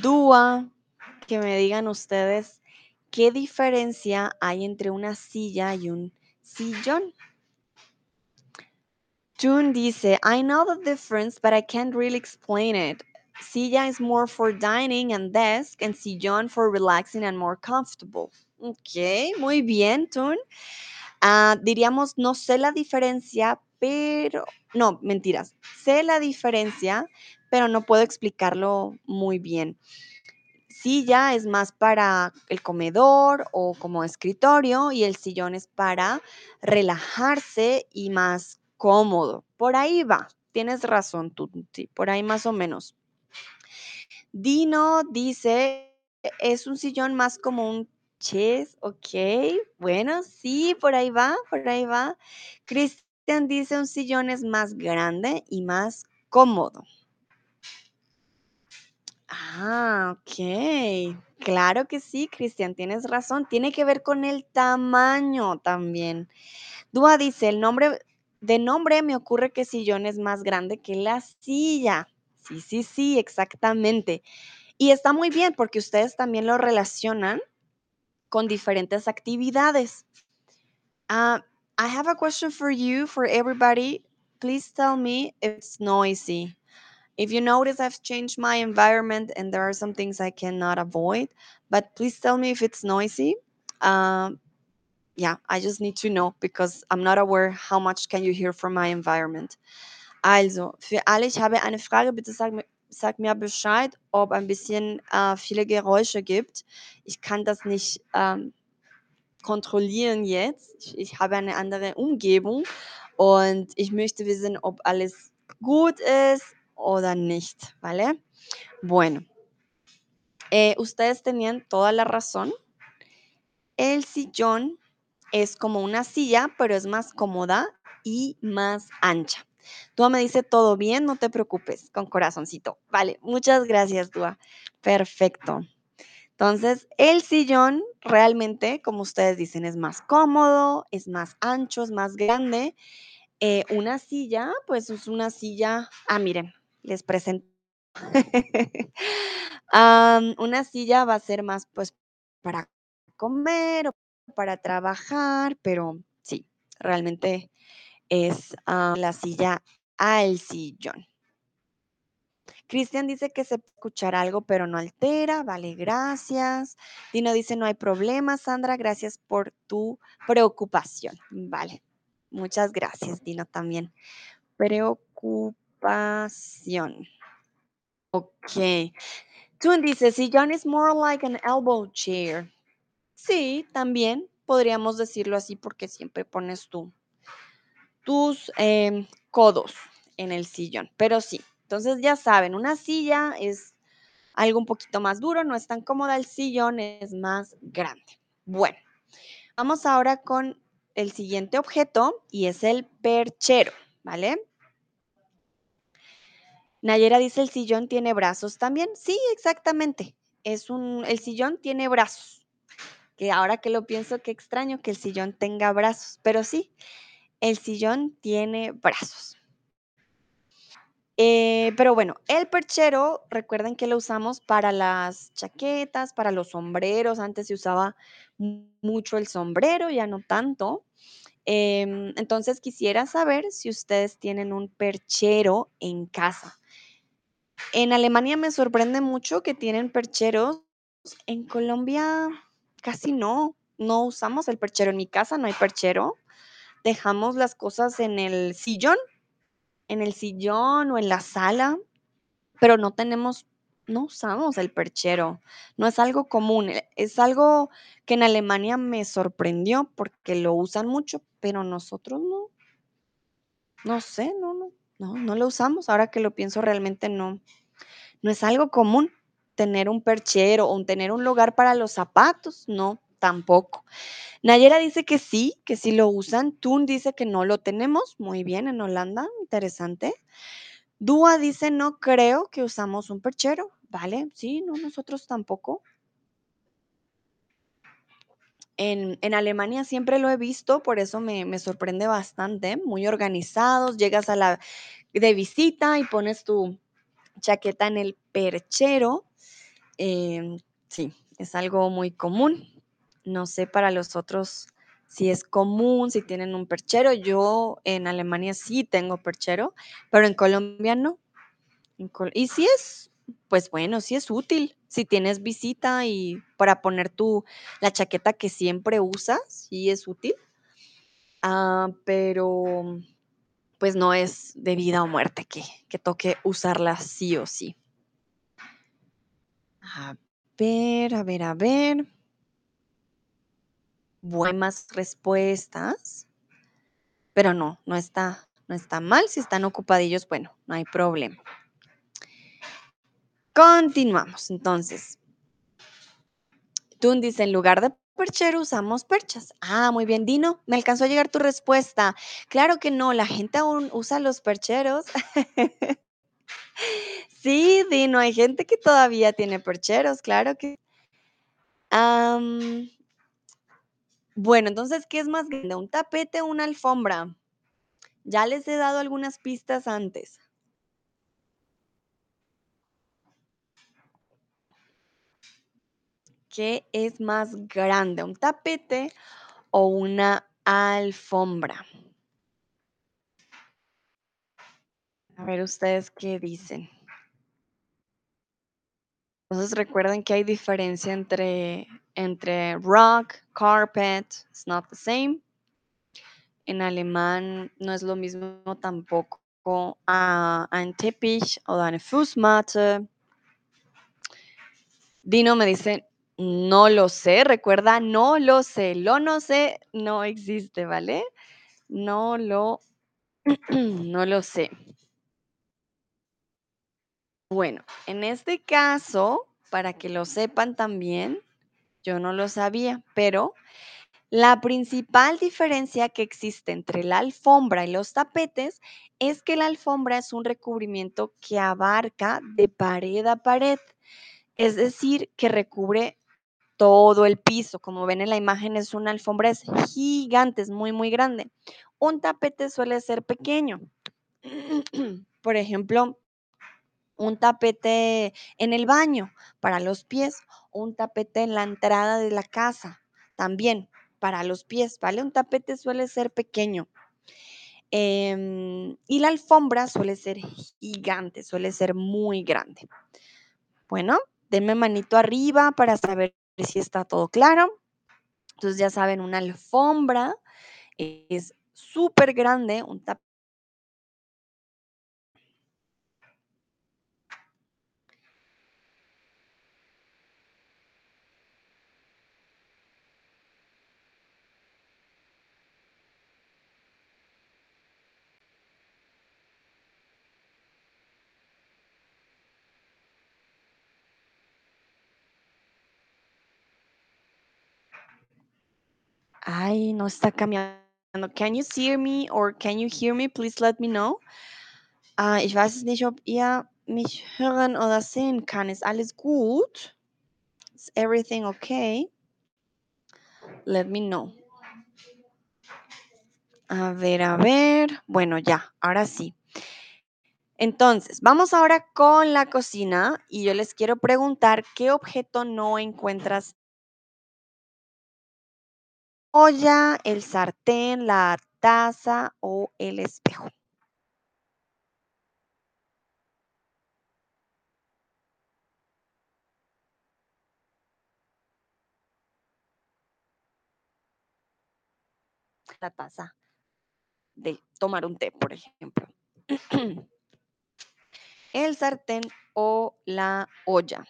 Dúa, que me digan ustedes qué diferencia hay entre una silla y un sillón. June dice, I know the difference, but I can't really explain it. Silla is more for dining and desk, and sillón for relaxing and more comfortable. Ok, muy bien, Tune. Ah, diríamos, no sé la diferencia, pero, no, mentiras, sé la diferencia, pero no puedo explicarlo muy bien. Silla es más para el comedor o como escritorio y el sillón es para relajarse y más cómodo. Por ahí va, tienes razón tú, por ahí más o menos. Dino dice, es un sillón más como un chess, ok, bueno, sí, por ahí va, por ahí va. Cristian dice, un sillón es más grande y más cómodo. Ah, ok. Claro que sí, Cristian, tienes razón. Tiene que ver con el tamaño también. Dúa dice, el nombre, de nombre me ocurre que sillón es más grande que la silla. Sí, sí, sí, exactamente. Y está muy bien porque ustedes también lo relacionan con diferentes actividades. Uh, I have a question for you, for everybody. Please tell me if it's noisy. If you notice, I've changed my environment and there are some things I cannot avoid, but please tell me if it's noisy. Um, yeah, I just need to know because I'm not aware how much can you hear from my environment. Also, für alle, ich habe eine Frage, bitte sag mir, sag mir Bescheid, ob ein bisschen äh, viele Geräusche gibt. Ich kann das nicht ähm, kontrollieren jetzt. Ich, ich habe eine andere Umgebung und ich möchte wissen, ob alles gut ist oder nicht, ¿vale? Bueno, eh, ustedes tenían toda la razón. El sillón es como una silla, pero es más cómoda y más ancha. Dúa me dice, todo bien, no te preocupes, con corazoncito. Vale, muchas gracias, Dúa. Perfecto. Entonces, el sillón realmente, como ustedes dicen, es más cómodo, es más ancho, es más grande. Eh, una silla, pues es una silla, ah, miren, les presento. una silla va a ser más, pues, para comer para trabajar, pero sí, realmente es ah, la silla al sillón. Cristian dice que se escuchar algo, pero no altera. Vale, gracias. Dino dice, no hay problema, Sandra. Gracias por tu preocupación. Vale, muchas gracias, Dino, también. Preocupación. Ok. Tun dice, sillón is more like an elbow chair. Sí, también podríamos decirlo así porque siempre pones tú tus em, codos en el sillón. Pero sí, entonces ya saben, una silla es algo un poquito más duro, no es tan cómoda, el sillón es más grande. Bueno, vamos ahora con el siguiente objeto y es el perchero, ¿vale? Nayera dice, ¿el sillón tiene brazos también? Sí, exactamente. Es un, el sillón tiene brazos. Ahora que lo pienso, qué extraño que el sillón tenga brazos, pero sí, el sillón tiene brazos. Eh, pero bueno, el perchero, recuerden que lo usamos para las chaquetas, para los sombreros. Antes se usaba mucho el sombrero, ya no tanto. Em, entonces quisiera saber si ustedes tienen un perchero en casa. En Alemania me sorprende mucho que tienen percheros. En Colombia casi no. No usamos el perchero. En mi casa no hay perchero. Dejamos las cosas en el sillón, en el sillón o en la sala, pero no tenemos, no usamos el perchero. No es algo común. e, Es algo que en Alemania me sorprendió porque lo usan mucho, pero nosotros no. No sé, no, no, no, no lo usamos. Ahora que lo pienso, realmente no. No es algo común tener un perchero o tener un lugar para los zapatos, no, tampoco. Nayera dice que sí, que sí lo usan. Tun dice que no lo tenemos. Muy bien, en Holanda, interesante. Dúa dice, no creo que usamos un perchero. Vale, sí, no, nosotros tampoco. En, en Alemania siempre lo he visto, por eso me, me sorprende bastante. Muy organizados, llegas a la de visita y pones tu chaqueta en el perchero. Em, sí, es algo muy común. No sé para los otros si es común, si tienen un perchero. Yo en Alemania sí tengo perchero, pero en Colombia no. Y si es, pues bueno, sí es útil. Si tienes visita y para poner tu, la chaqueta que siempre usas, sí es útil. Ah, pero pues no es de vida o muerte que, que toque usarla sí o sí. A ver, a ver, a ver. Buenas respuestas, pero no, no está, no está mal. Si están ocupadillos, bueno, no hay problema. Continuamos. Entonces, Tun dice, en lugar de perchero usamos perchas. Ah, muy bien, Dino. Me alcanzó a llegar tu respuesta. Claro que no, la gente aún usa los percheros. sí, Dino, hay gente que todavía tiene percheros, claro que. Bueno, entonces, ¿qué es más grande? ¿Un tapete o una alfombra? Ya les he dado algunas pistas antes. ¿Qué es más grande? ¿Un tapete o una alfombra? A ver ustedes qué dicen. Entonces recuerden que hay diferencia entre, entre rock, carpet, it's not the same. En alemán no es lo mismo tampoco a ein Teppich o eine Fußmatte. Dino me dice, no lo sé, recuerda, no lo sé, lo no sé no existe, ¿vale? No lo, no lo sé. Bueno, en este caso, para que lo sepan también, yo no lo sabía, pero la principal diferencia que existe entre la alfombra y los tapetes es que la alfombra es un recubrimiento que abarca de pared a pared, es decir, que recubre todo el piso. Como ven en la imagen, es una alfombra es gigante, es muy, muy grande. Un tapete suele ser pequeño. Por ejemplo, un tapete en el baño para los pies, un tapete en la entrada de la casa también para los pies, ¿vale? Un tapete suele ser pequeño. Em, y la alfombra suele ser gigante, suele ser muy grande. Bueno, denme manito arriba para saber si está todo claro. Entonces ya saben, una alfombra es súper grande, un tapete Ay, no está cambiando. Can you see me or can you hear me? Please let me know. Ah, ich weiß es nicht, ob ihr mich hören oder sehen kann. Ist alles gut? Is everything okay? Let me know. A ver, a ver. Bueno, ya, ahora sí. Entonces, vamos ahora con la cocina y yo les quiero preguntar qué objeto no encuentras. Olla, el sartén, la taza o el espejo. La taza de tomar un té, por ejemplo. el sartén o la olla.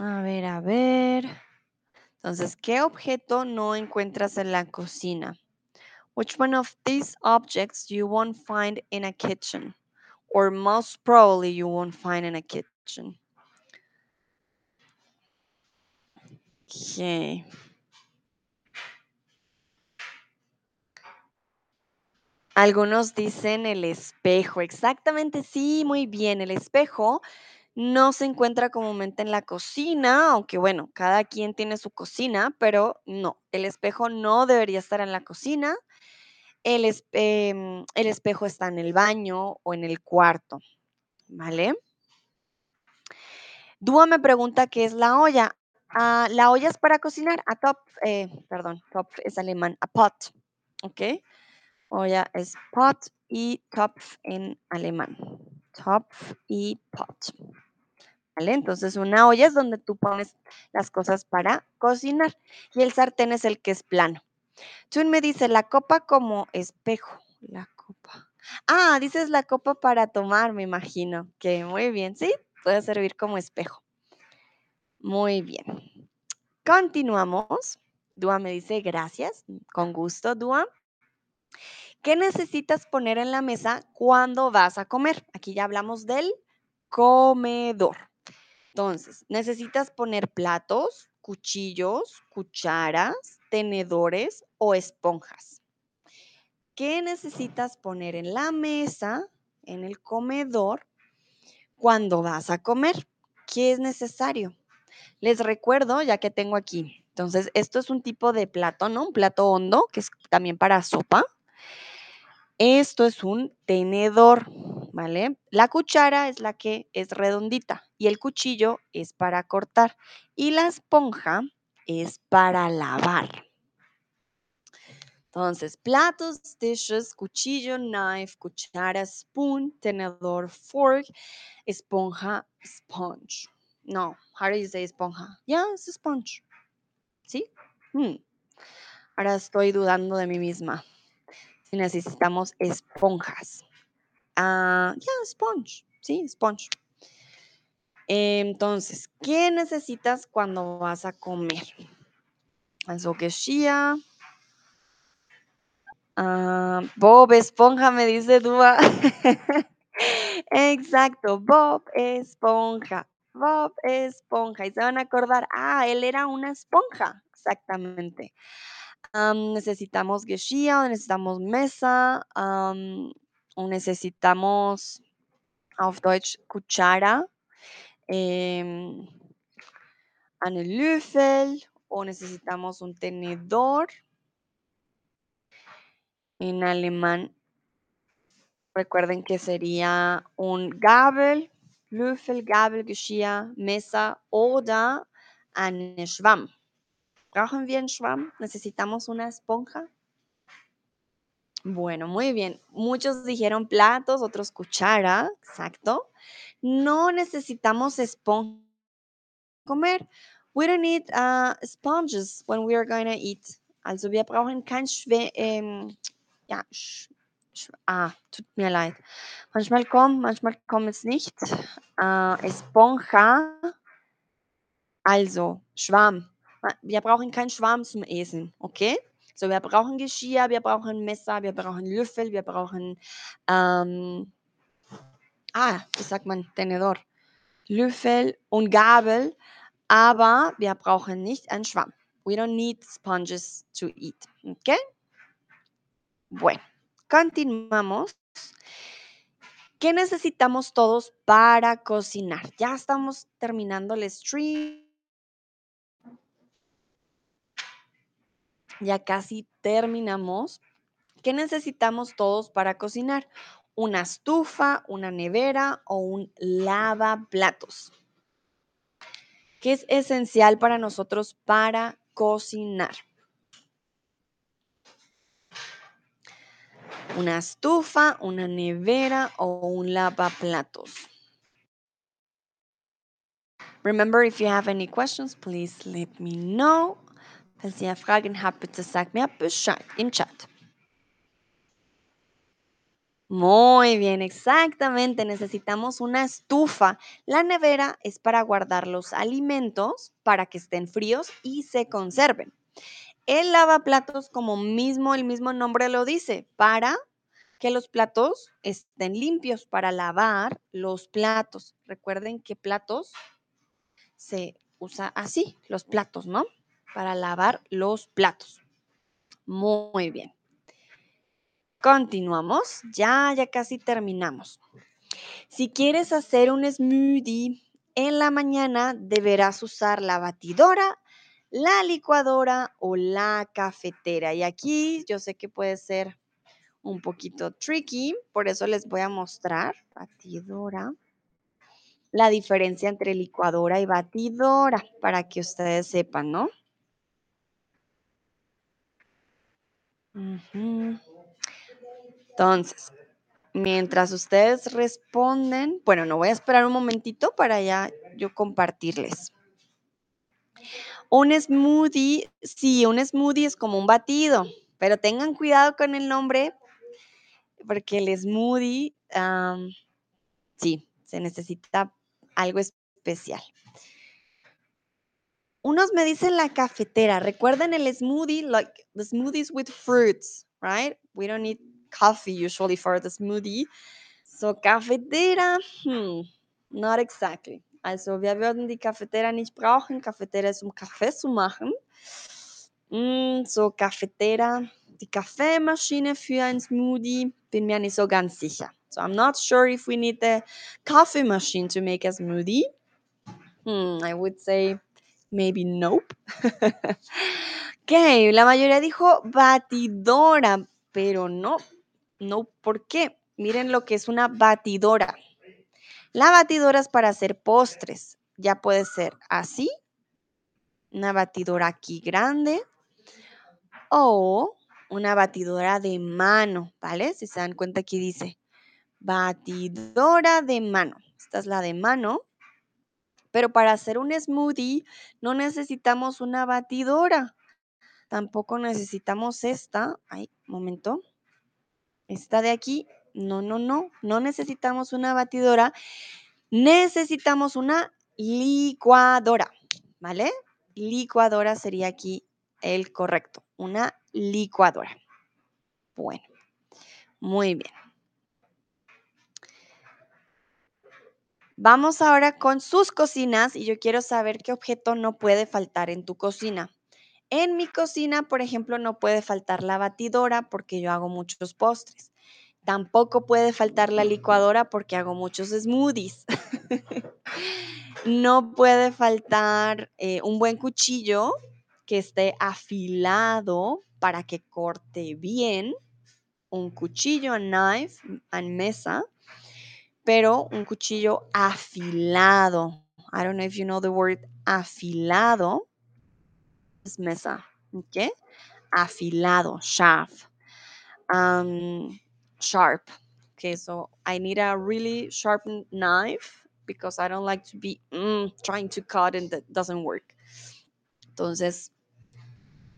A ver, a ver. Entonces, ¿qué objeto no encuentras en la cocina? Which one of these objects you won't find in a kitchen? Or most probably you won't find in a kitchen. Okay. Algunos dicen el espejo. Exactamente, sí, muy bien. El espejo no se encuentra comúnmente en la cocina, aunque bueno, cada quien tiene su cocina, pero no, el espejo no debería estar en la cocina. El, em, espejo está en el baño o en el cuarto, ¿vale? Dúa me pregunta qué es la olla. Ah, la olla es para cocinar. A top, eh, perdón, top es alemán, a pot, ¿ok? Olla es pot y Topf en alemán. Topf y pot. Entonces una olla es donde tú pones las cosas para cocinar y el sartén es el que es plano. Chun me dice la copa como espejo. La copa. Ah, dices la copa para tomar, me imagino. Que muy bien, ¿sí? Puede servir como espejo. Muy bien. Continuamos. Dua me dice gracias. Con gusto, Dua. ¿Qué necesitas poner en la mesa cuando vas a comer? Aquí ya hablamos del comedor. Entonces, necesitas poner platos, cuchillos, cucharas, tenedores o esponjas. ¿Qué necesitas poner en la mesa, en el comedor, cuando vas a comer? ¿Qué es necesario? Les recuerdo, ya que tengo aquí, entonces, esto es un tipo de plato, ¿no? Un plato hondo, que es también para sopa. Esto es un tenedor, ¿vale? La cuchara es la que es redondita y el cuchillo es para cortar y la esponja es para lavar. Entonces, platos, dishes, cuchillo, knife, cuchara, spoon, tenedor, fork, esponja, sponge. No, how do you say esponja? Yeah, es sponge. ¿Sí? Hmm. Ahora estoy dudando de mí misma necesitamos esponjas. Ah, ya, sponge. Sí, sponge. Entonces, ¿qué necesitas cuando vas a comer? Also Geschirr. Ah, Bob Esponja, me dice Dúa. Exacto, Bob Esponja. Bob Esponja. Y se van a acordar, ah, él era una esponja. Exactamente necesitamos Geschirr, necesitamos Mesa, o necesitamos auf Deutsch Cuchara, eh, eine Löffel, o necesitamos un tenedor. En alemán, recuerden que sería un Gabel, Löffel, Gabel, Geschirr, Mesa oder eine Schwamm. ¿Brauchen wir einen Schwamm? ¿Necesitamos una esponja? Bueno, muy bien. Muchos dijeron platos, otros cuchara, exacto. No necesitamos esponja comer. We don't need uh, sponges when we are going to eat. Also wir brauchen kein Schwe ja, ah, tut mir leid. Manchmal kommt, manchmal kommt es nicht. Uh, esponja, also Schwamm. Wir brauchen keinen Schwamm zum Essen, okay? So, wir brauchen Geschirr, wir brauchen Messer, wir brauchen Löffel, wir brauchen, ähm, ah, wie sagt man, Tenedor. Löffel und Gabel, aber wir brauchen nicht einen Schwamm. We don't need sponges to eat. ¿Ok? Bueno, continuamos. ¿Qué necesitamos todos para cocinar? Ya estamos terminando el stream. Ya casi terminamos. ¿Qué necesitamos todos para cocinar? Una estufa, una nevera o un lavaplatos. ¿Qué es esencial para nosotros para cocinar? Una estufa, una nevera o un lavaplatos. Remember, if you have any questions, please let me know. Chat. Muy bien, exactamente. Necesitamos una estufa. La nevera es para guardar los alimentos para que estén fríos y se conserven. El lavaplatos, como mismo el mismo nombre lo dice, para que los platos estén limpios, para lavar los platos. Recuerden que platos se usa así, los platos, ¿no? Para lavar los platos. Muy bien. Continuamos, ya, ya casi terminamos. Si quieres hacer un smoothie en la mañana, deberás usar la batidora, la licuadora o la cafetera. Y aquí yo sé que puede ser un poquito tricky, por eso les voy a mostrar, batidora, la diferencia entre licuadora y batidora, para que ustedes sepan, ¿no? Entonces, mientras ustedes responden, bueno, no voy a esperar un momentito para ya yo compartirles. Un smoothie, sí, un smoothie es como un batido, pero tengan cuidado con el nombre, porque el smoothie, sí, se necesita algo especial. Unos me dicen la cafetera. Recuerden el smoothie, like the smoothies with fruits, right? We don't need coffee usually for the smoothie. So Cafetera, hm, not exactly. Also wir würden die Cafetera nicht brauchen. Cafetera ist um Kaffee zu machen. Mm, so Cafetera, die Kaffeemaschine für ein Smoothie, bin mir nicht so ganz sicher. So I'm not sure if we need the coffee machine to make a smoothie. Hmm, I would say maybe nope. ok, la mayoría dijo batidora, pero no, no, ¿por qué? Miren lo que es una batidora. La batidora es para hacer postres. Ya puede ser así, una batidora aquí grande o una batidora de mano, ¿vale? Si se dan cuenta aquí dice batidora de mano. Esta es la de mano. Pero para hacer un smoothie no necesitamos una batidora. Tampoco necesitamos esta. Ay, momento. Esta de aquí. No, no, no. No necesitamos una batidora. Necesitamos una licuadora. ¿Vale? Licuadora sería aquí el correcto. Una licuadora. Bueno. Muy bien. Vamos ahora con sus cocinas y yo quiero saber qué objeto no puede faltar en tu cocina. En mi cocina, por ejemplo, no puede faltar la batidora porque yo hago muchos postres. Tampoco puede faltar la licuadora porque hago muchos smoothies. no puede faltar eh, un buen cuchillo que esté afilado para que corte bien. Un cuchillo, a knife, a mesa pero un cuchillo afilado. I don't know if you know the word afilado. Es mesa, ¿ok? Afilado, sharp. Um, sharp. Okay, so I need a really sharp knife because I don't like to be mm, trying to cut and that doesn't work. Entonces,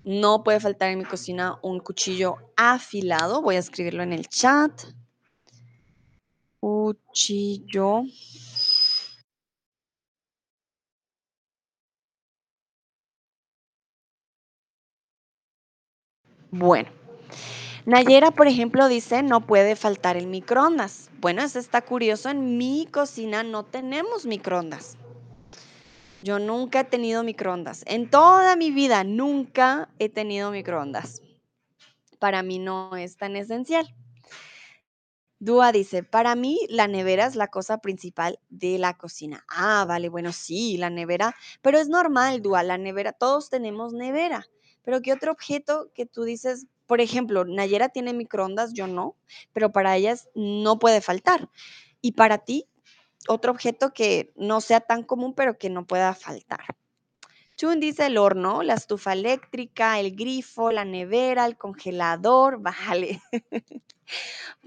no puede faltar en mi cocina un cuchillo afilado. Voy a escribirlo en el chat. Cuchillo Bueno, Nayera, por ejemplo, dice, no puede faltar el microondas. Bueno, eso está curioso. En mi cocina no tenemos microondas. Yo nunca he tenido microondas. En toda mi vida nunca he tenido microondas. Para mí no es tan esencial. Dúa dice, para mí la nevera es la cosa principal de la cocina. Ah, vale, bueno, sí, la nevera, pero es normal, Dúa, la nevera, todos tenemos nevera. Pero ¿qué otro objeto que tú dices, por ejemplo, Nayera tiene microondas, yo no, pero para ellas no puede faltar. Y para ti, otro objeto que no sea tan común, pero que no pueda faltar. Chun dice el horno, la estufa eléctrica, el grifo, la nevera, el congelador, vale.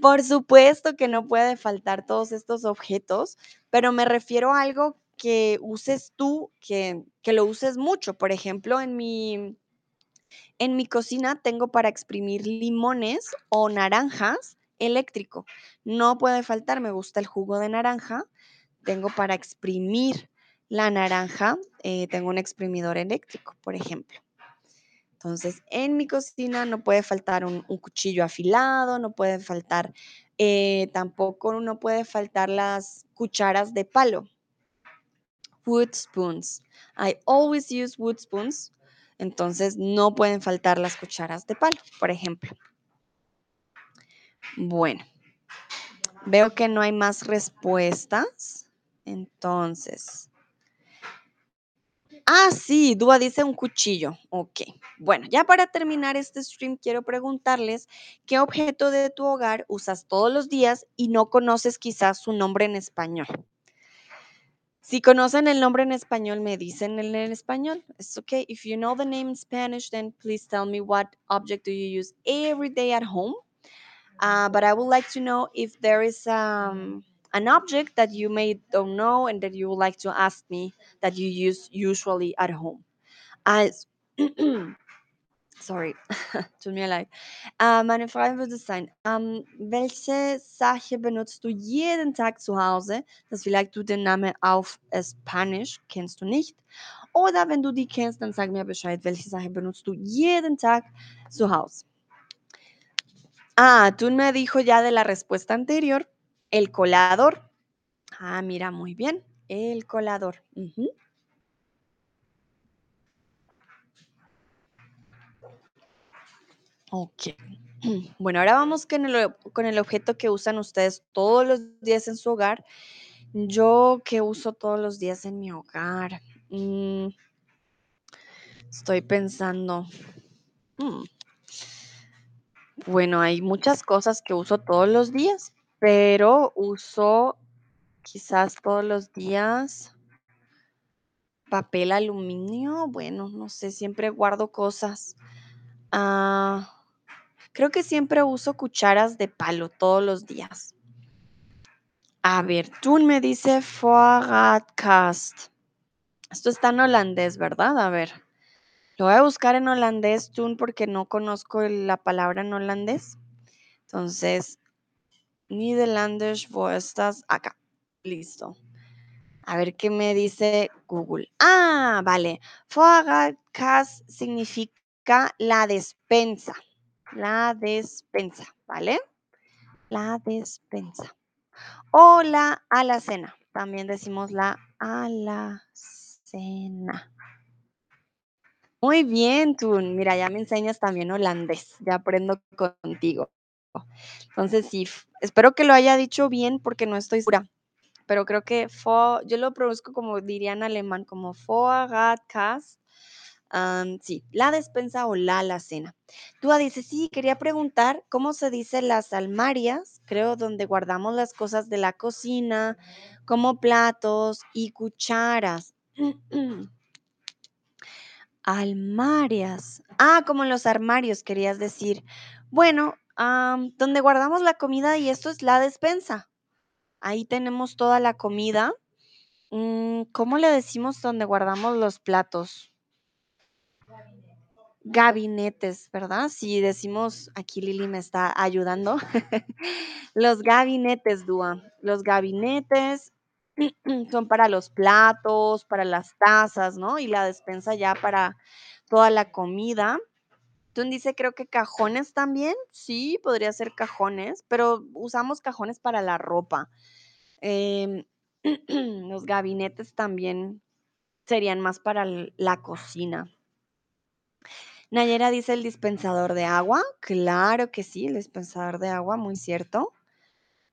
Por supuesto que no puede faltar todos estos objetos, pero me refiero a algo que uses tú, que, que lo uses mucho. Por ejemplo, en mi, en mi cocina tengo para exprimir limones o naranjas eléctrico. No puede faltar, me gusta el jugo de naranja. Tengo para exprimir la naranja, eh, tengo un exprimidor eléctrico, por ejemplo. Entonces, en mi cocina no puede faltar un, cuchillo afilado, no puede faltar, eh, tampoco no puede faltar las cucharas de palo. Wood spoons. I always use wood spoons. Entonces, no pueden faltar las cucharas de palo, por ejemplo. Bueno, veo que no hay más respuestas. Entonces, Ah, sí, Dúa dice un cuchillo. Ok. Bueno, ya para terminar este stream, quiero preguntarles qué objeto de tu hogar usas todos los días y no conoces quizás su nombre en español. Si conocen el nombre en español, me dicen el en español. It's okay. If you know the name in Spanish, then please tell me what object do you use every day at home. Uh, but I would like to know if there is um, an object that you may don't know and that you would like to ask me that you use usually at home. Als, sorry, tut mir leid. Äh, meine Frage würde sein, ähm, welche Sache benutzt du jeden Tag zu Hause, dass vielleicht du den Namen auf Spanisch kennst du nicht? Oder wenn du die kennst, dann sag mir Bescheid, welche Sache benutzt du jeden Tag zu Hause. Ah, tú me dijo ya de la respuesta anterior, el colador. Ah, mira, muy bien, el colador. Ok. Bueno, ahora vamos con el, con el objeto que usan ustedes todos los días en su hogar. Yo que uso todos los días en mi hogar. Mm, estoy pensando. mm, Bueno, hay muchas cosas que uso todos los días, pero uso quizás todos los días papel aluminio. Bueno, no sé, siempre guardo cosas. Ah, creo que siempre uso cucharas de palo todos los días. A ver, Tun me dice Vorratkast. Esto está en holandés, ¿verdad? A ver. Lo voy a buscar en holandés, Tun, porque no conozco la palabra en holandés. Entonces, Nederlandisch, wo estás? Acá. Listo. A ver qué me dice Google. Ah, vale. Vorratkast significa la despensa. La despensa, ¿vale? La despensa. O la alacena. También decimos la alacena. Muy bien, Tun. Mira, ya me enseñas también holandés. Ya aprendo contigo. Entonces, sí, espero que lo haya dicho bien porque no estoy segura. Pero creo que fo, yo lo produzco como diría en alemán, como Vorratkast. Am, sí, la despensa o la alacena. Dúa dice, sí, quería preguntar cómo se dice las almarias, creo, donde guardamos las cosas de la cocina, como platos y cucharas. Almarias. Ah, como los armarios, querías decir. Bueno, donde guardamos la comida y esto es la despensa. Ahí tenemos toda la comida. Mm, ¿cómo le decimos donde guardamos los platos? Gabinetes, ¿verdad? Si decimos, aquí Lili me está ayudando. Los gabinetes, Dúa. Los gabinetes son para los platos, para las tazas, ¿no? Y la despensa ya para toda la comida. Tun dice, creo que cajones también. Sí, podría ser cajones, pero usamos cajones para la ropa. Em, los gabinetes también serían más para la cocina. Nayera dice el dispensador de agua. Claro que sí, el dispensador de agua, muy cierto.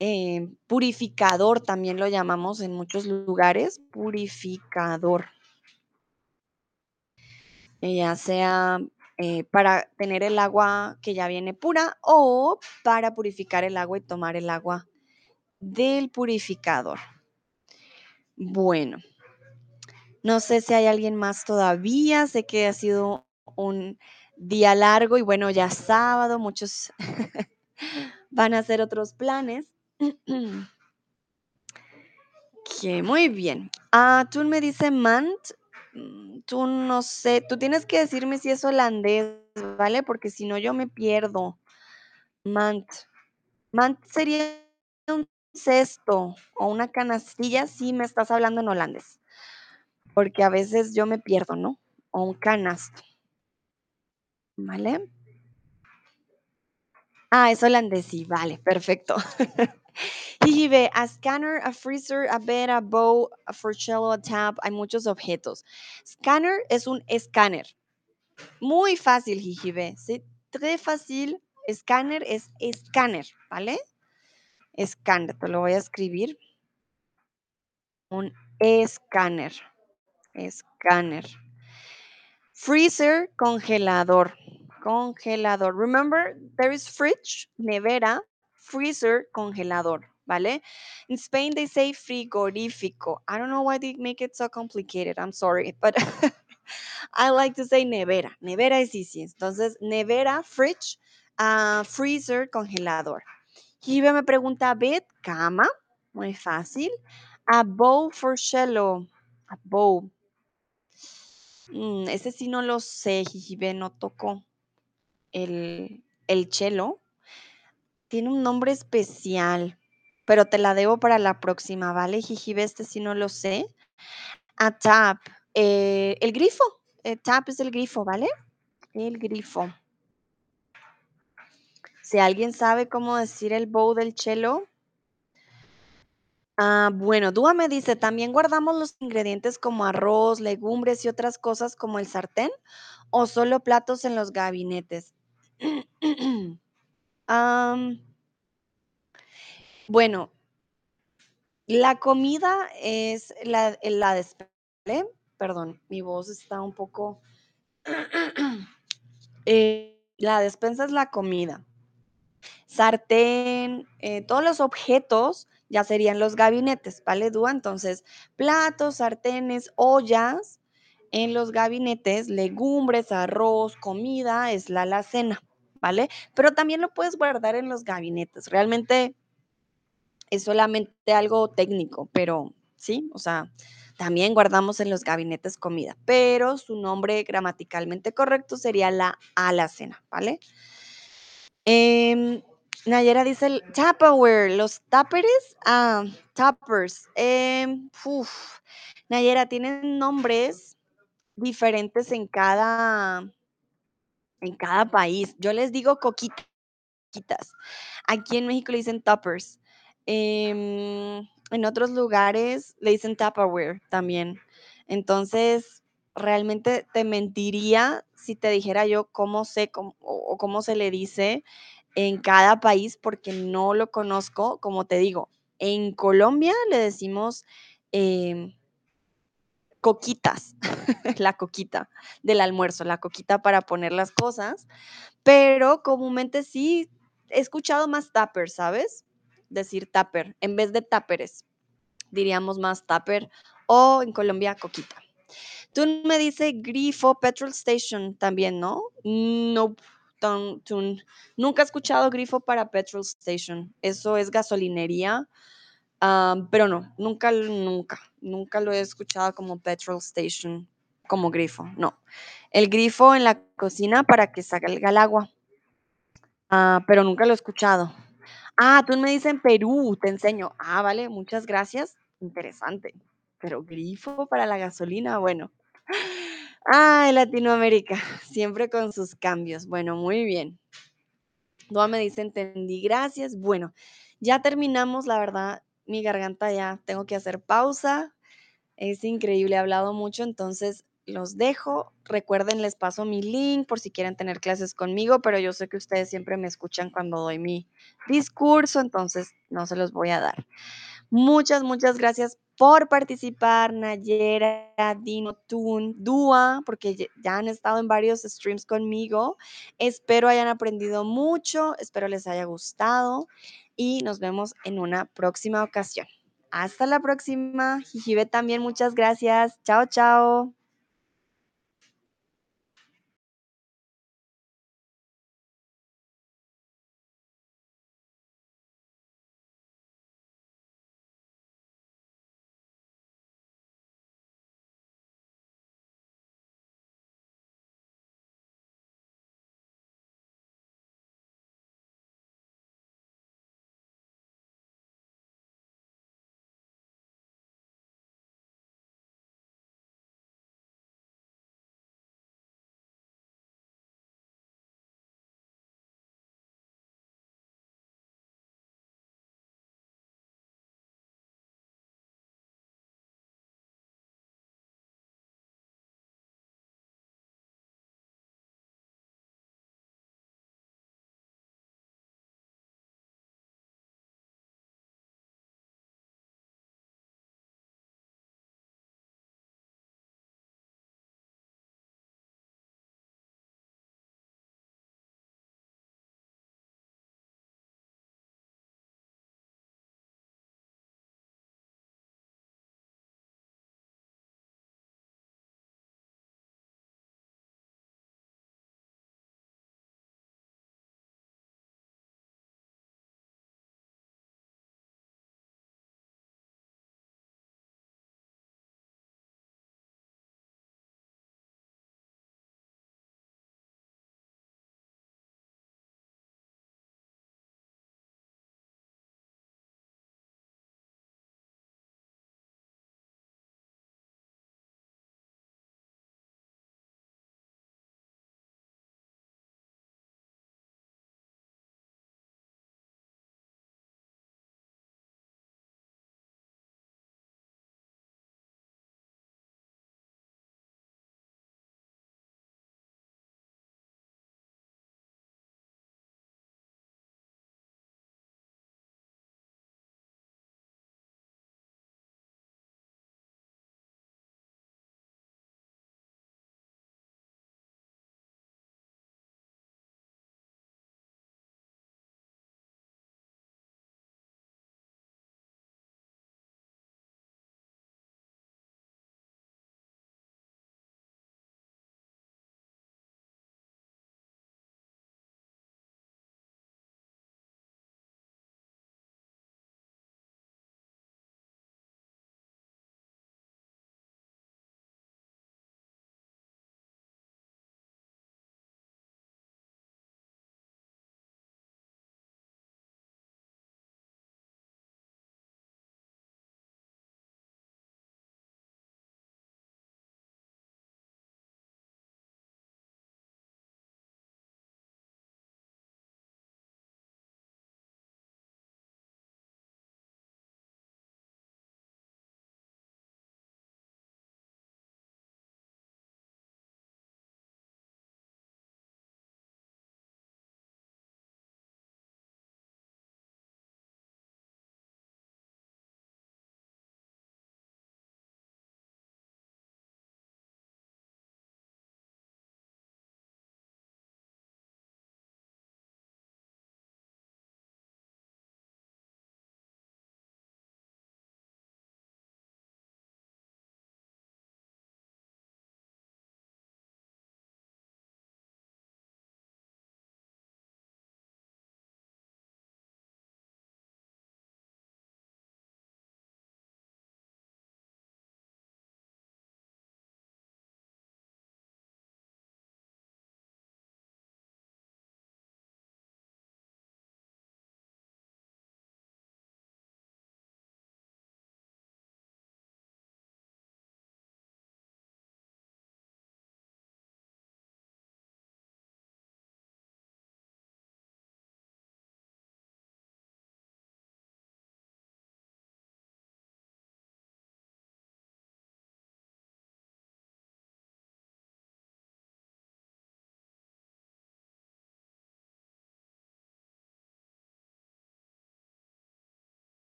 Em, purificador también lo llamamos en muchos lugares. Purificador. eh, ya sea eh, para tener el agua que ya viene pura o para purificar el agua y tomar el agua del purificador. Bueno, no sé si hay alguien más todavía, sé que ha sido un día largo y bueno, ya sábado, muchos van a hacer otros planes. Que muy bien. Ah, tú me dice Mant. Mm, Tú no sé, tú tienes que decirme si es holandés, ¿vale? Porque si no, yo me pierdo. Mant. Mant sería un cesto o una canastilla si me estás hablando en holandés, porque a veces yo me pierdo, ¿no? O un canasto, ¿vale? Ah, es holandés, sí, vale, perfecto. Jijibe, a scanner, a freezer, a bed, a bow, a forcello, a tab, hay muchos objetos. Scanner es un escáner. Muy fácil, Jijibe. ¿sí? Très fácil. Scanner es escáner, ¿vale? Escáner, te lo voy a escribir. Un escáner. Escáner. Freezer, congelador. Congelador. Remember, there is fridge, nevera, freezer, congelador, ¿vale? In Spain, they say frigorífico. I don't know why they make it so complicated. I'm sorry, but I like to say nevera. Nevera es easy. Entonces, nevera, fridge, ah, freezer, congelador. Jive me pregunta, bed, cama. Muy fácil. A bow for cello. A bow. Mm, ese sí no lo sé, Jijibe, no tocó el cello. Tiene un nombre especial, pero te la debo para la próxima, ¿vale, Jijibe? Este sí no lo sé. A tap, eh, el grifo. eh, tap es el grifo, ¿vale? El grifo. Si alguien sabe cómo decir el bow del cello. Ah, bueno, Dúa me dice, ¿también guardamos los ingredientes como arroz, legumbres y otras cosas como el sartén? ¿O solo platos en los gabinetes? Am, bueno, la comida es la, la despensa, ¿vale? Perdón, mi voz está un poco... Eh, la despensa es la comida. Sartén, eh, todos los objetos ya serían los gabinetes, ¿vale, Dúa? Entonces, platos, sartenes, ollas en los gabinetes, legumbres, arroz, comida, es la alacena, ¿vale? Pero también lo puedes guardar en los gabinetes. Realmente es solamente algo técnico, pero sí, o sea, también guardamos en los gabinetes comida, pero su nombre gramaticalmente correcto sería la alacena, ¿vale? Em, Nayera dice el Tupperware, los tuppers, ah, tuppers. em, Nayera, tienen nombres diferentes en cada, en cada país. Yo les digo coquitas. Aquí en México le dicen toppers. Em, en otros lugares le dicen Tupperware también. Entonces, realmente te mentiría si te dijera yo cómo sé cómo- o cómo se le dice en cada país porque no lo conozco. Como te digo, en Colombia le decimos em, coquitas, la coquita del almuerzo, la coquita para poner las cosas. Pero comúnmente sí he escuchado más tupper, ¿sabes? Decir tupper en vez de tuppers. Diríamos más tupper o en Colombia coquita. Tú me dice grifo, petrol station también, ¿no? No, tun- nunca he escuchado grifo para petrol station. Eso es gasolinería, ah, pero no, nunca, nunca, nunca lo he escuchado como petrol station, como grifo, no. El grifo en la cocina para que salga el agua. Ah, pero nunca lo he escuchado. Ah, tú me dices en Perú, te enseño. Ah, vale, muchas gracias. Interesante. Pero grifo para la gasolina, bueno. Ay, Latinoamérica, siempre con sus cambios. Bueno, muy bien. Dua me dice, entendí, gracias. Bueno, ya terminamos, la verdad, mi garganta ya tengo que hacer pausa. Es increíble, he hablado mucho, entonces los dejo. Recuerden, les paso mi link por si quieren tener clases conmigo, pero yo sé que ustedes siempre me escuchan cuando doy mi discurso, entonces no se los voy a dar. Muchas, muchas gracias por participar, Nayera, Dino, Tun, Dua, porque ya han estado en varios streams conmigo. Espero hayan aprendido mucho, espero les haya gustado y nos vemos en una próxima ocasión. Hasta la próxima. Jijibe también, muchas gracias. Chao, chao.